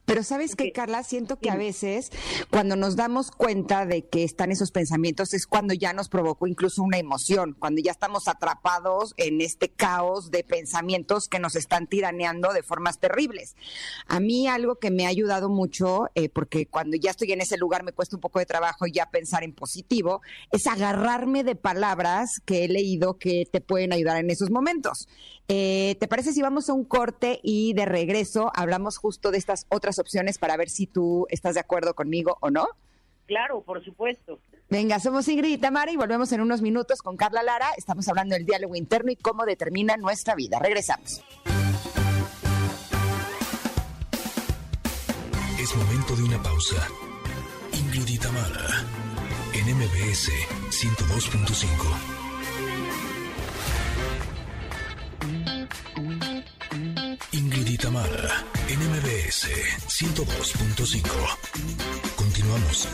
Pero sabes que, Carla, siento que a veces cuando nos damos cuenta de que están esos pensamientos es cuando ya nos provocó incluso una emoción, cuando ya estamos atrapados en este caos de pensamientos que nos están tiraneando de formas terribles. A mí algo que me ha ayudado mucho, eh, porque cuando ya estoy en ese lugar me cuesta un poco de trabajo ya pensar en positivo, es agarrarme de palabras que he leído que te pueden ayudar en esos momentos. Eh, ¿Te parece si vamos a un corte y de regreso hablamos justo de estas otras opciones para ver si tú estás de acuerdo conmigo o no? Claro, por supuesto. Venga, somos Ingrid y Tamara y volvemos en unos minutos con Carla Lara. Estamos hablando del diálogo interno y cómo determina nuestra vida. Regresamos. Es momento de una pausa. Ingrid y Tamara en MBS 102.5. Ingrid y Tamara, NMBS 102.5. Continuamos.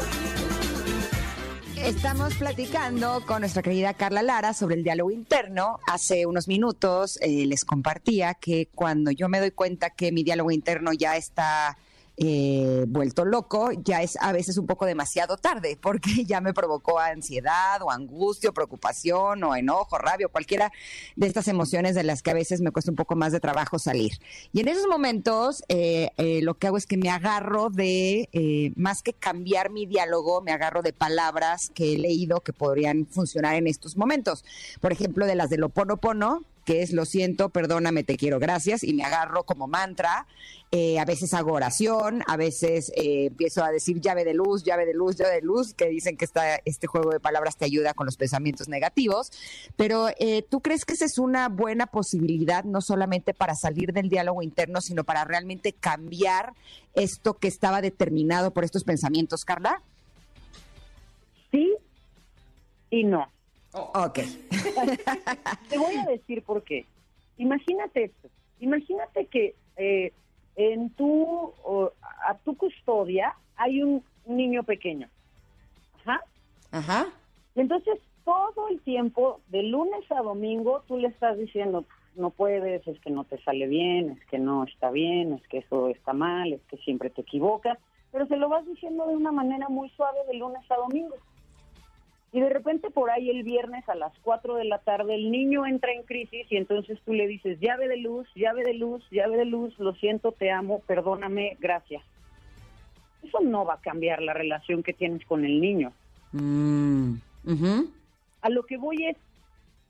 Estamos platicando con nuestra querida Carla Lara sobre el diálogo interno. Hace unos minutos eh, les compartía que cuando yo me doy cuenta que mi diálogo interno ya está eh, vuelto loco, ya es a veces un poco demasiado tarde, porque ya me provocó ansiedad o angustia, o preocupación o enojo, rabia, o cualquiera de estas emociones de las que a veces me cuesta un poco más de trabajo salir. Y en esos momentos eh, eh, lo que hago es que me agarro de, más que cambiar mi diálogo, me agarro de palabras que he leído que podrían funcionar en estos momentos. Por ejemplo, de las de lo pono pono, que es lo siento, perdóname, te quiero, gracias, y me agarro como mantra. Eh, a veces hago oración, a veces eh, empiezo a decir llave de luz, llave de luz, llave de luz, que dicen que está, este juego de palabras te ayuda con los pensamientos negativos. Pero eh, ¿tú crees que esa es una buena posibilidad, no solamente para salir del diálogo interno, sino para realmente cambiar esto que estaba determinado por estos pensamientos, Carla? Sí y no. Oh. Ok. Te voy a decir por qué. Imagínate esto. Imagínate que eh, en tu, a tu custodia hay un niño pequeño. Ajá. Ajá. entonces todo el tiempo, de lunes a domingo, tú le estás diciendo, no puedes, es que no te sale bien, es que no está bien, es que eso está mal, es que siempre te equivocas, pero se lo vas diciendo de una manera muy suave de lunes a domingo. Y de repente por ahí el viernes a las 4 de la tarde el niño entra en crisis y entonces tú le dices, llave de luz, llave de luz, llave de luz, lo siento, te amo, perdóname, gracias. Eso no va a cambiar la relación que tienes con el niño. Mm, a lo que voy es,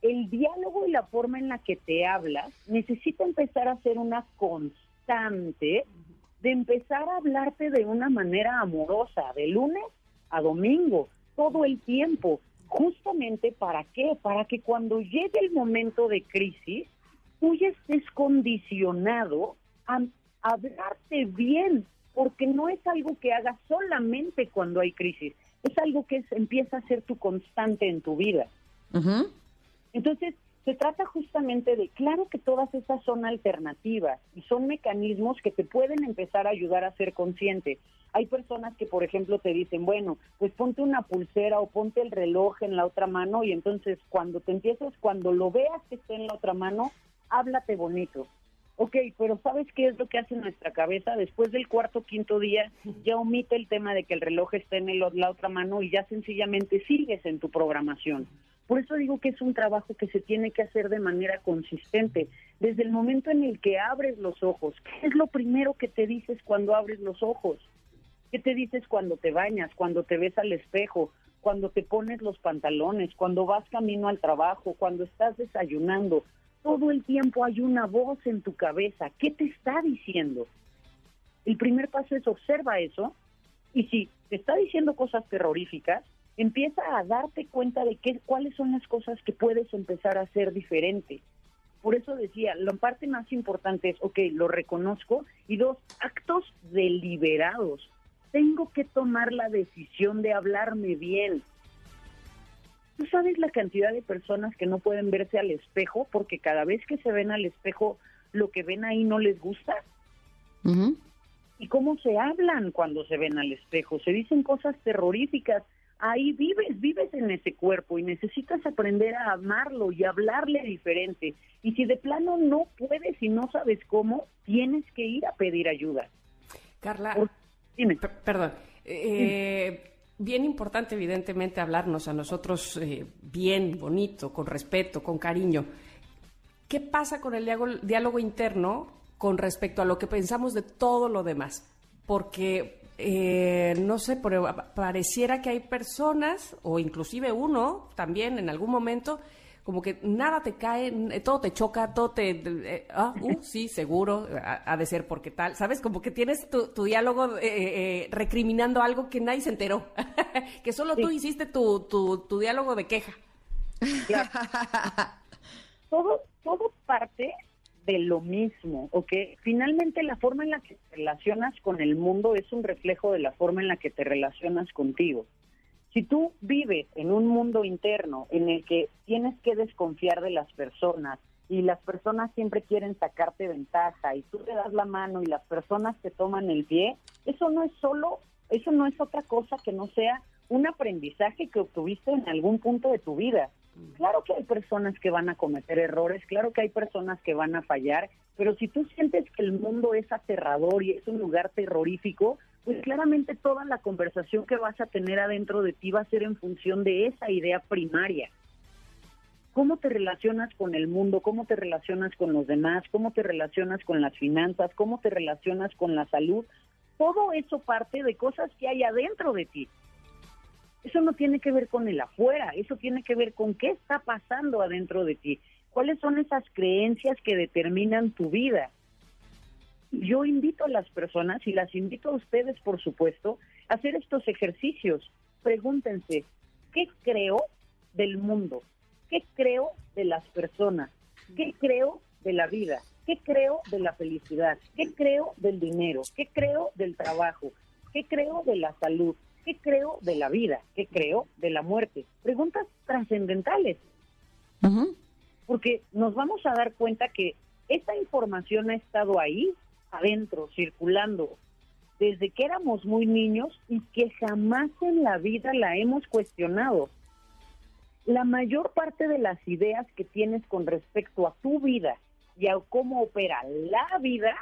el diálogo y la forma en la que te hablas necesita empezar a ser una constante de empezar a hablarte de una manera amorosa, de lunes a domingo todo el tiempo. Justamente para qué? Para que cuando llegue el momento de crisis, tú ya estés condicionado a hablarte bien, porque no es algo que hagas solamente cuando hay crisis, es algo que empieza a ser tu constante en tu vida. Entonces, se trata justamente de, claro que todas esas son alternativas y son mecanismos que te pueden empezar a ayudar a ser consciente. Hay personas que, por ejemplo, te dicen, bueno, pues ponte una pulsera o ponte el reloj en la otra mano y entonces cuando te empieces, cuando lo veas que esté en la otra mano, háblate bonito. Ok, pero ¿sabes qué es lo que hace nuestra cabeza? Después del cuarto quinto día ya omite el tema de que el reloj esté en la otra mano y ya sencillamente sigues en tu programación. Por eso digo que es un trabajo que se tiene que hacer de manera consistente. Desde el momento en el que abres los ojos, ¿qué es lo primero que te dices cuando abres los ojos? ¿Qué te dices cuando te bañas, cuando te ves al espejo, cuando te pones los pantalones, cuando vas camino al trabajo, cuando estás desayunando? Todo el tiempo hay una voz en tu cabeza. ¿Qué te está diciendo? El primer paso es observa eso y si te está diciendo cosas terroríficas, empieza a darte cuenta de qué, cuáles son las cosas que puedes empezar a hacer diferente. Por eso decía, la parte más importante es, ok, lo reconozco, y dos, actos deliberados. Tengo que tomar la decisión de hablarme bien. ¿Tú sabes la cantidad de personas que no pueden verse al espejo porque cada vez que se ven al espejo lo que ven ahí no les gusta? ¿Y cómo se hablan cuando se ven al espejo? Se dicen cosas terroríficas ahí vives, vives en ese cuerpo y necesitas aprender a amarlo y hablarle diferente. Y si de plano no puedes y no sabes cómo, tienes que ir a pedir ayuda. Carla, dime. Perdón. Eh, bien importante, evidentemente, hablarnos a nosotros eh, bien, bonito, con respeto, con cariño. ¿Qué pasa con el diálogo interno con respecto a lo que pensamos de todo lo demás? Porque eh, no sé, pero pareciera que hay personas, o inclusive uno también en algún momento, como que nada te cae, eh, todo te choca, todo te... Eh, ah, uh, sí, seguro, ha, de ser porque tal, ¿sabes? Como que tienes tu, diálogo recriminando algo que nadie se enteró, que solo tú hiciste tu, tu, tu, diálogo de queja. todo, todo parte de lo mismo, ¿ok? Finalmente la forma en la que te relacionas con el mundo es un reflejo de la forma en la que te relacionas contigo. Si tú vives en un mundo interno en el que tienes que desconfiar de las personas y las personas siempre quieren sacarte ventaja y tú le das la mano y las personas te toman el pie, eso no es solo, eso no es otra cosa que no sea un aprendizaje que obtuviste en algún punto de tu vida. Claro que hay personas que van a cometer errores, claro que hay personas que van a fallar, pero si tú sientes que el mundo es aterrador y es un lugar terrorífico, pues claramente toda la conversación que vas a tener adentro de ti va a ser en función de esa idea primaria. ¿Cómo te relacionas con el mundo? ¿Cómo te relacionas con los demás? ¿Cómo te relacionas con las finanzas? ¿Cómo te relacionas con la salud? Todo eso parte de cosas que hay adentro de ti. Eso no tiene que ver con el afuera, eso tiene que ver con qué está pasando adentro de ti. ¿Cuáles son esas creencias que determinan tu vida? Yo invito a las personas, y las invito a ustedes, por supuesto, a hacer estos ejercicios. Pregúntense, ¿qué creo del mundo? ¿Qué creo de las personas? ¿Qué creo de la vida? ¿Qué creo de la felicidad? ¿Qué creo del dinero? ¿Qué creo del trabajo? ¿Qué creo de la salud? ¿Qué creo de la vida? ¿Qué creo de la muerte? Preguntas trascendentales. Porque nos vamos a dar cuenta que esta información ha estado ahí, adentro, circulando, desde que éramos muy niños y que jamás en la vida la hemos cuestionado. La mayor parte de las ideas que tienes con respecto a tu vida y a cómo opera la vida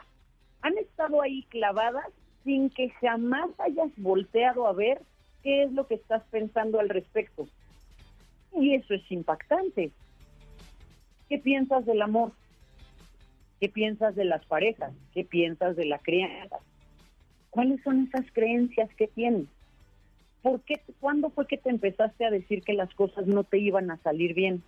han estado ahí clavadas sin que jamás hayas volteado a ver qué es lo que estás pensando al respecto. Y eso es impactante. ¿Qué piensas del amor? ¿Qué piensas de las parejas? ¿Qué piensas de la crianza? ¿Cuáles son esas creencias que tienes? ¿Por qué, ¿Cuándo fue que te empezaste a decir que las cosas no te iban a salir bien?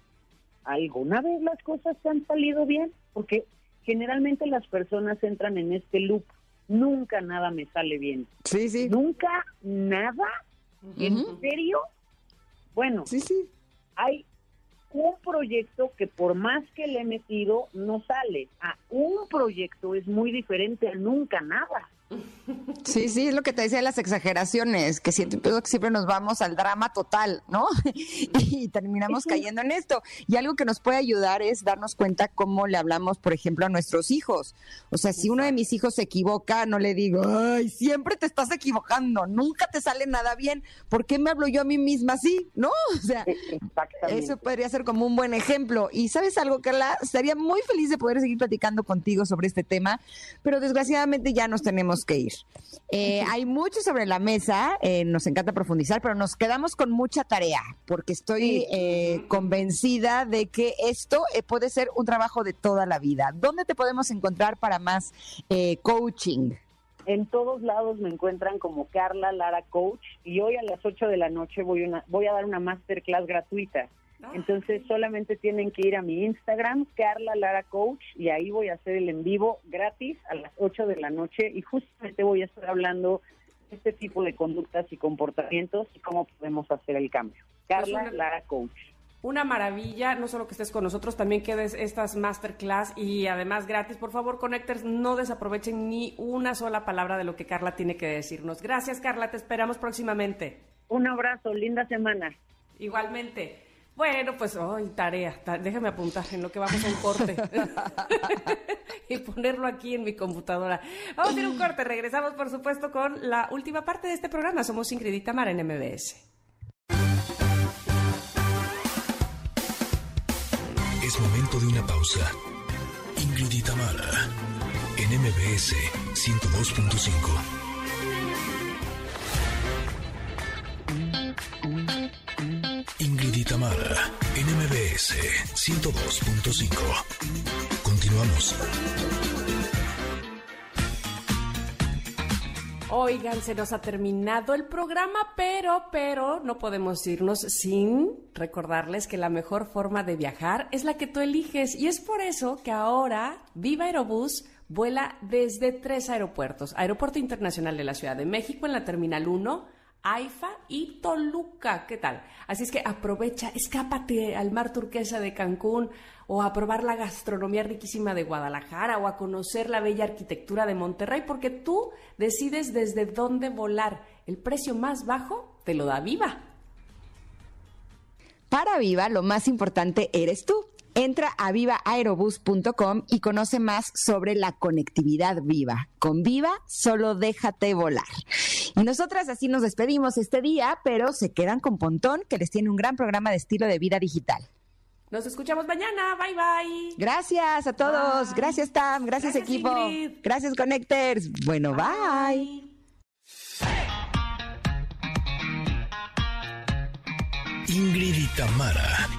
¿Alguna vez las cosas te han salido bien? Porque generalmente las personas entran en este loop nunca nada me sale bien. Sí, sí. Nunca nada. ¿En serio? Bueno, sí, sí. hay un proyecto que por más que le he metido, no sale. A un proyecto es muy diferente a nunca nada. Sí, sí, es lo que te decía de las exageraciones, que siempre, que siempre nos vamos al drama total, ¿no? y terminamos cayendo en esto. Y algo que nos puede ayudar es darnos cuenta cómo le hablamos, por ejemplo, a nuestros hijos. O sea, si uno de mis hijos se equivoca, no le digo, ay, siempre te estás equivocando, nunca te sale nada bien. ¿Por qué me hablo yo a mí misma así? ¿No? O sea, eso podría ser como un buen ejemplo. Y sabes algo, Carla, estaría muy feliz de poder seguir platicando contigo sobre este tema, pero desgraciadamente ya nos tenemos que ir. Eh, hay mucho sobre la mesa, eh, nos encanta profundizar, pero nos quedamos con mucha tarea, porque estoy eh, convencida de que esto puede ser un trabajo de toda la vida. ¿Dónde te podemos encontrar para más coaching? En todos lados me encuentran como Carla Lara Coach y hoy a las 8 de la noche voy, una, voy a dar una masterclass gratuita. Entonces solamente tienen que ir a mi Instagram, Carla Lara Coach, y ahí voy a hacer el en vivo gratis a las 8 de la noche y justamente voy a estar hablando de este tipo de conductas y comportamientos y cómo podemos hacer el cambio. Pues Carla Lara Coach. Una maravilla, no solo que estés con nosotros, también que des estas masterclass y además gratis. Por favor, Connectors, no desaprovechen ni una sola palabra de lo que Carla tiene que decirnos. Gracias, Carla, te esperamos próximamente. Un abrazo, linda semana. Igualmente. Bueno, pues, hoy tarea. déjame apuntar en lo que vamos a un corte. y ponerlo aquí en mi computadora. Vamos a ir a un corte. Regresamos, por supuesto, con la última parte de este programa. Somos Ingrid y Tamara en MBS. Es momento de una pausa. Ingrid y Tamara en MBS 102.5. Tamara, NMBS 102.5. Continuamos. Oigan, se nos ha terminado el programa, pero, pero no podemos irnos sin recordarles que la mejor forma de viajar es la que tú eliges. Y es por eso que ahora Viva Aerobús vuela desde tres aeropuertos. Aeropuerto Internacional de la Ciudad de México en la Terminal 1, AIFA y Toluca. ¿Qué tal? Así es que aprovecha, escápate al mar turquesa de Cancún o a probar la gastronomía riquísima de Guadalajara o a conocer la bella arquitectura de Monterrey porque tú decides desde dónde volar. El precio más bajo te lo da Viva. Para Viva, lo más importante eres tú. Entra a vivaaerobus.com y conoce más sobre la conectividad viva. Con Viva solo déjate volar. Y nosotras así nos despedimos este día, pero se quedan con Pontón, que les tiene un gran programa de estilo de vida digital. Nos escuchamos mañana. Bye bye. Gracias a todos. Gracias, Tam. Gracias, equipo. Gracias, Connectors. Bueno, bye. bye. Ingrid y Tamara